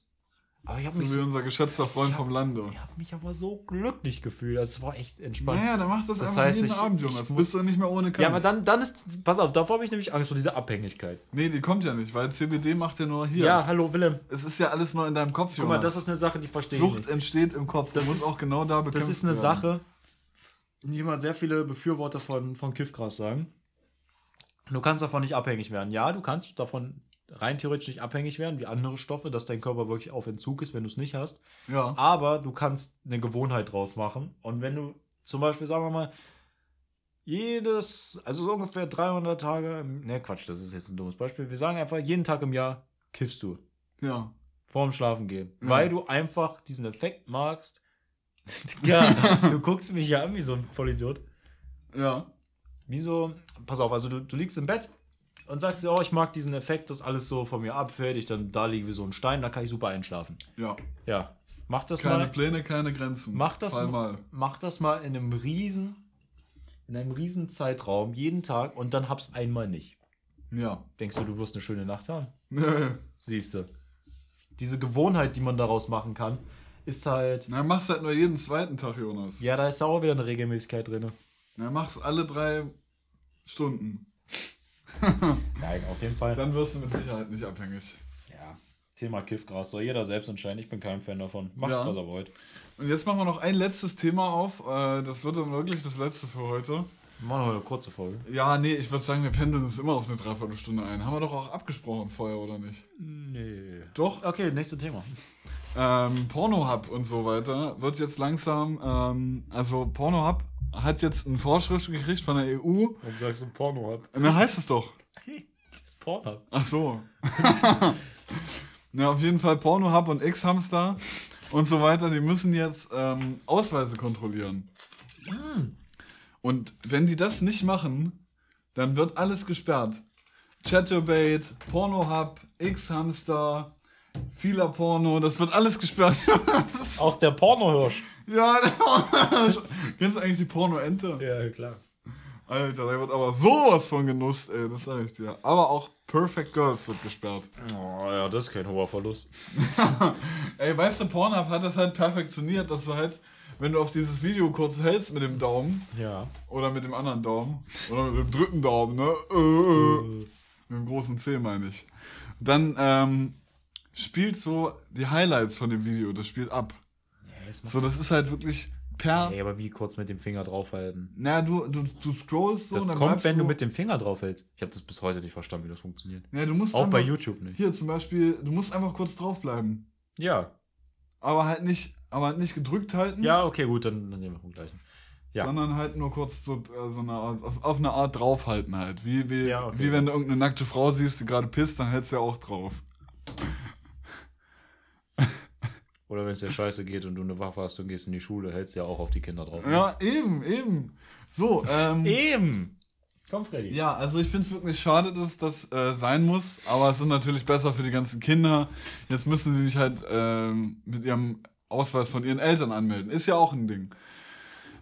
aber ich habe So mich, wie so, unser geschätzter Freund hab- vom Lande. ich hab mich aber so glücklich gefühlt. Also es war echt entspannt. Naja, dann mach das, Das einfach heißt, jeden ich- Abend, Jonas. muss- Bist du nicht mehr ohne kannst. ja, aber dann, dann ist, pass auf, davor habe ich nämlich Angst vor dieser Abhängigkeit. Nee, die kommt ja nicht, weil CBD macht ja nur hier. Ja, hallo Willem. Es ist ja alles nur in deinem Kopf, Guck Jonas. mal, das ist eine Sache, die verstehe ich Sucht entsteht im Kopf. Das muss ist- auch genau da bekämpft Das ist eine werden. Sache, die immer sehr viele Befürworter von, von Kiffgras sagen. Du kannst davon nicht abhängig werden. Ja, du kannst davon rein theoretisch nicht abhängig werden, wie andere Stoffe, dass dein Körper wirklich auf Entzug ist, wenn du es nicht hast. Ja. Aber du kannst eine Gewohnheit draus machen. Und wenn du zum Beispiel, sagen wir mal, jedes, also so ungefähr 300 Tage, im- ne Quatsch, das ist jetzt ein dummes Beispiel. Wir sagen einfach, jeden Tag im Jahr kiffst du. Ja. Vorm Schlafen gehen. Ja. Weil du einfach diesen Effekt magst. ja, du guckst mich ja an wie so ein Vollidiot. Ja. Wieso? Pass auf, also du, du liegst im Bett und sagst dir, oh, ich mag diesen Effekt, dass alles so von mir abfällt, ich dann da liege wie so ein Stein, da kann ich super einschlafen. Ja. Ja, mach das Keine mal. Pläne, keine Grenzen. Mach das mal. Mach das mal in einem riesen, in einem riesen Zeitraum, jeden Tag und dann hab's einmal nicht. Ja. Denkst du, du wirst eine schöne Nacht haben? Nö. Siehst du. Diese Gewohnheit, die man daraus machen kann, ist halt. Na, mach's halt nur jeden zweiten Tag, Jonas. Ja, da ist auch wieder eine Regelmäßigkeit drin. Na, mach's alle drei Stunden. Nein, auf jeden Fall. Dann wirst du mit Sicherheit nicht abhängig. Ja, Thema Kiffgras soll jeder selbst entscheiden. Ich bin kein Fan davon. Macht, Ja. was er wollt. Und jetzt machen wir noch ein letztes Thema auf. Äh, Das wird dann wirklich das letzte für heute. Wir machen heute eine kurze Folge. Ja, nee, ich würde sagen, wir pendeln es immer auf eine Dreiviertelstunde ein. Haben wir doch auch abgesprochen vorher, oder nicht? Nee. Doch. Okay, nächstes Thema. Ähm, Pornohub und so weiter wird jetzt langsam, ähm, also Pornohub hat jetzt eine Vorschrift gekriegt von der EU. Warum sagst du Porno hab? Na, heißt es doch. Das ist Porno. Ach so. Na, auf jeden Fall Pornohub und X-Hamster und so weiter, die müssen jetzt ähm, Ausweise kontrollieren. Und wenn die das nicht machen, dann wird alles gesperrt. Chatterbait, Pornohub, X-Hamster, vieler Porno, das wird alles gesperrt. Auch der Pornohirsch. Ja. Kennst du eigentlich die Porno-Ente? Ja, klar. Alter, da wird aber sowas von Genuss, ey, das sag ich dir. Aber auch Perfect Girls wird gesperrt. Oh ja, das ist kein hoher Verlust. Ey, weißt du, Pornhub hat das halt perfektioniert, dass du halt, wenn du auf dieses Video kurz hältst mit dem Daumen Ja. oder mit dem anderen Daumen oder mit dem dritten Daumen, ne? Äh, äh, mit dem großen C meine ich. Dann ähm, spielt so die Highlights von dem Video, das spielt ab. So, das ist halt wirklich per. Ey, aber wie kurz mit dem Finger draufhalten? Na, du, du, du scrollst so Das und dann kommt, wenn du mit dem Finger draufhältst. Ich habe das bis heute nicht verstanden, wie das funktioniert. Ja, du musst Auch bei einfach- YouTube nicht. Hier zum Beispiel, du musst einfach kurz draufbleiben. Ja. Aber halt nicht, aber halt nicht gedrückt halten. Ja, okay, gut, dann, dann nehmen wir vom gleichen. Ja. Sondern halt nur kurz so, äh, so eine, Art- auf, auf eine Art draufhalten halt. Wie, wie, Ja, okay. wie wenn du irgendeine nackte Frau siehst, die gerade pisst, dann hältst du ja auch drauf. Oder wenn es dir scheiße geht und du eine Waffe hast und gehst in die Schule, hältst du ja auch auf die Kinder drauf. Ja, eben, eben. So, ähm. Eben! Komm, Freddy. Ja, also ich finde es wirklich schade, dass das äh, sein muss, aber es ist natürlich besser für die ganzen Kinder. Jetzt müssen sie sich halt ähm, mit ihrem Ausweis von ihren Eltern anmelden. Ist ja auch ein Ding.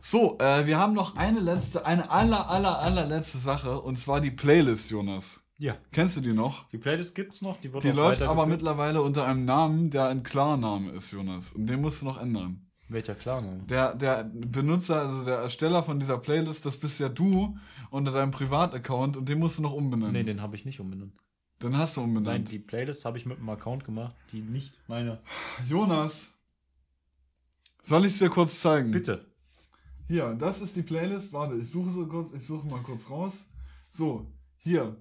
So, äh, wir haben noch eine letzte, eine aller, aller, allerletzte Sache und zwar die Playlist, Jonas. Ja. Kennst du die noch? Die Playlist gibt's noch, die wird Die läuft aber mittlerweile unter einem Namen, der ein Klarname ist, Jonas. Und den musst du noch ändern. Welcher Klarname? Der, der Benutzer, also der Ersteller von dieser Playlist, das bist ja du unter deinem Privataccount und den musst du noch umbenennen. Nee, den habe ich nicht umbenannt. Den hast du Nein, umbenannt. die Playlist habe ich mit einem Account gemacht, die nicht meine. Jonas, soll ich es dir kurz zeigen? Bitte. Hier, das ist die Playlist. Warte, ich suche so kurz, ich suche mal kurz raus. So, hier.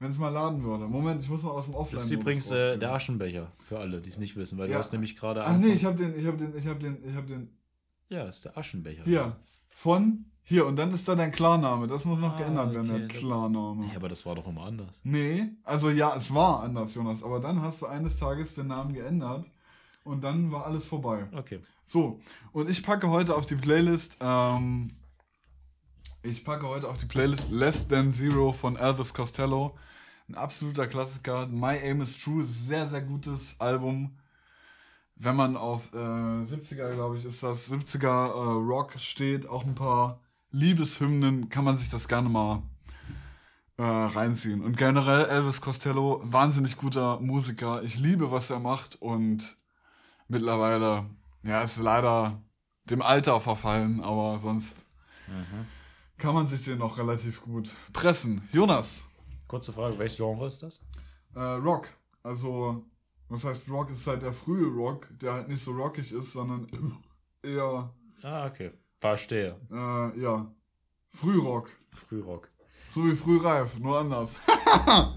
Wenn es mal laden würde. Moment, ich muss noch aus dem Offline. Das ist übrigens äh, der Aschenbecher, für alle, die es nicht wissen, weil Ja. du hast nämlich gerade. Ach nee, ich habe den, ich habe den, ich habe den, ich habe den. Ja, ist der Aschenbecher. Hier. Von hier und dann ist da dein Klarname. Das muss noch Ah, geändert werden, okay, der Klarname. Ja, aber das war doch immer anders. Nee, also ja, es war anders, Jonas. Aber dann hast du eines Tages den Namen geändert und dann war alles vorbei. Okay. So, und ich packe heute auf die Playlist, ähm, ich packe heute auf die Playlist Less Than Zero von Elvis Costello. Ein absoluter Klassiker. My Aim is True, sehr, sehr gutes Album. Wenn man auf äh, 70er, glaube ich, ist das 70er äh, Rock steht, auch ein paar Liebeshymnen, kann man sich das gerne mal äh, reinziehen. Und generell Elvis Costello, wahnsinnig guter Musiker. Ich liebe, was er macht und mittlerweile, ja, ist leider dem Alter verfallen, aber sonst kann man sich den noch relativ gut pressen. Jonas, Kurze Frage, welches Genre ist das? äh, Rock. Also, was heißt Rock? Ist halt der frühe Rock, der halt nicht so rockig ist, sondern eher, Ah, okay. Verstehe. äh, ja, Frührock. Frührock. So wie Frühreif, nur anders.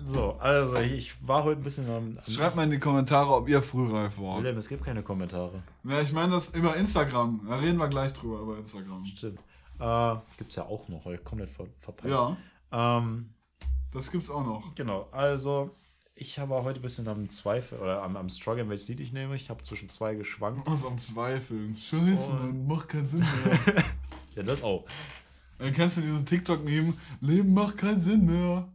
So, also ich, ich war heute ein bisschen am. Schreibt mal in die Kommentare, ob ihr Frühreif wart. Wilhelm, es gibt keine Kommentare. Ja, ich meine das über Instagram. Da reden wir gleich drüber, über Instagram. Stimmt. Äh, gibt's ja auch noch, heute komplett ver verpeilt. Ja, Ähm, das gibt's auch noch. genau, also ich habe heute ein bisschen am Zweifel oder am, am Struggle, welches Lied ich nehme. Ich habe zwischen zwei geschwankt. Aus am Zweifeln. Scheiße. Mann, macht keinen Sinn mehr. Ja, das auch. Dann kennst du diesen TikTok-Meme? Leben macht keinen Sinn mehr.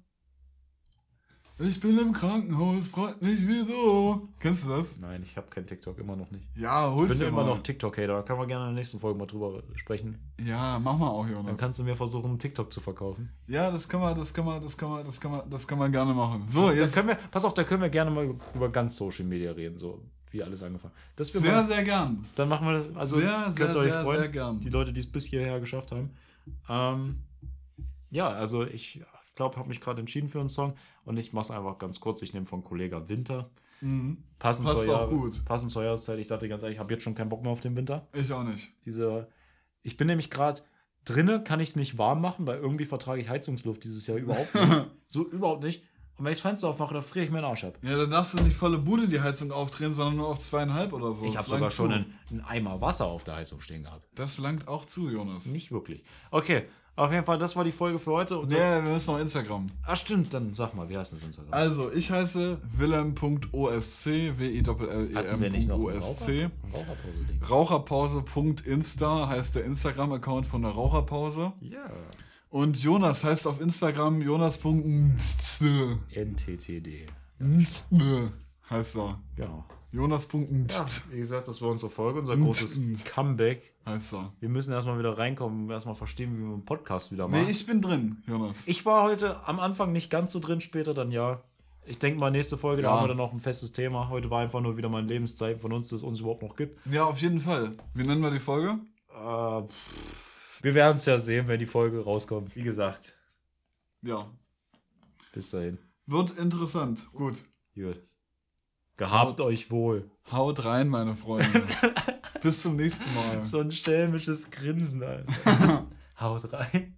Ich bin im Krankenhaus, frag nicht wieso. Kennst du das? Nein, ich habe kein TikTok, immer noch nicht. Ja, Ich holst bin dir immer mal. noch TikTok-Hater. Da können wir gerne in der nächsten Folge mal drüber sprechen. Ja, mach mal auch, Dann Jonas. kannst du mir versuchen, TikTok zu verkaufen. Ja, das kann man, das kann man, das kann man, das kann man, das kann man gerne machen. So, Dann jetzt können wir, pass auf, da können wir gerne mal über ganz Social Media reden, so wie alles angefangen. Das wir sehr, mal, sehr gern. dann machen wir, also Sehr, könnt sehr, euch sehr, freuen, sehr gern. die Leute, die es bis hierher geschafft haben. Ähm, ja, also ich glaube, habe mich gerade entschieden für einen Song und ich mache es einfach ganz kurz. Ich nehme von Kollega Winter. Mhm. Passend, Passt zur, auch Jahr, gut. passend zur Jahreszeit. Ich sagte ganz ehrlich, ich habe jetzt schon keinen Bock mehr auf den Winter. Ich auch nicht. Diese, ich bin nämlich gerade drinne, kann ich es nicht warm machen, weil irgendwie vertrage ich Heizungsluft dieses Jahr überhaupt nicht. so überhaupt nicht. Und wenn ich das Fenster aufmache, dann friere ich mir den Arsch ab. Ja, da darfst du nicht volle Bude die Heizung aufdrehen, sondern nur auf zweieinhalb oder so. Ich habe sogar schon einen Eimer Wasser auf der Heizung stehen gehabt. Das langt auch zu, Jonas. Nicht wirklich. Okay, auf jeden Fall, das war die Folge für heute. Und Nee, wir müssen noch Instagram. Ah, stimmt, dann sag mal, wie heißt das Instagram? Also, ich heiße willem.osc, nicht noch ein W-I-L-L-E-M.osc. Raucher- ein Raucherpause-Ding? Raucherpause.insta heißt der Instagram-Account von der Raucherpause. Ja. Und Jonas heißt auf Instagram jonas.nstne. NTTD. heißt er. Genau. Jonas.n Ja, wie gesagt, das war unsere Folge, unser großes. Comeback. er. Wir müssen erstmal wieder reinkommen, erstmal verstehen, wie man einen Podcast wieder macht. Nee, ich bin drin, Jonas. Ich war heute am Anfang nicht ganz so drin, später dann ja. Ich denke mal, nächste Folge, da Ja. haben wir dann noch ein festes Thema. Heute war einfach nur wieder mal ein Lebenszeichen von uns, das es uns überhaupt noch gibt. Ja, auf jeden Fall. Wie nennen wir die Folge? Äh, wir werden es ja sehen, wenn die Folge rauskommt. Wie gesagt, Ja. bis dahin. Wird interessant. Gut. Gut. Gehabt euch wohl. Haut rein, meine Freunde. Bis zum nächsten Mal. So ein schelmisches Grinsen, Alter. Haut rein.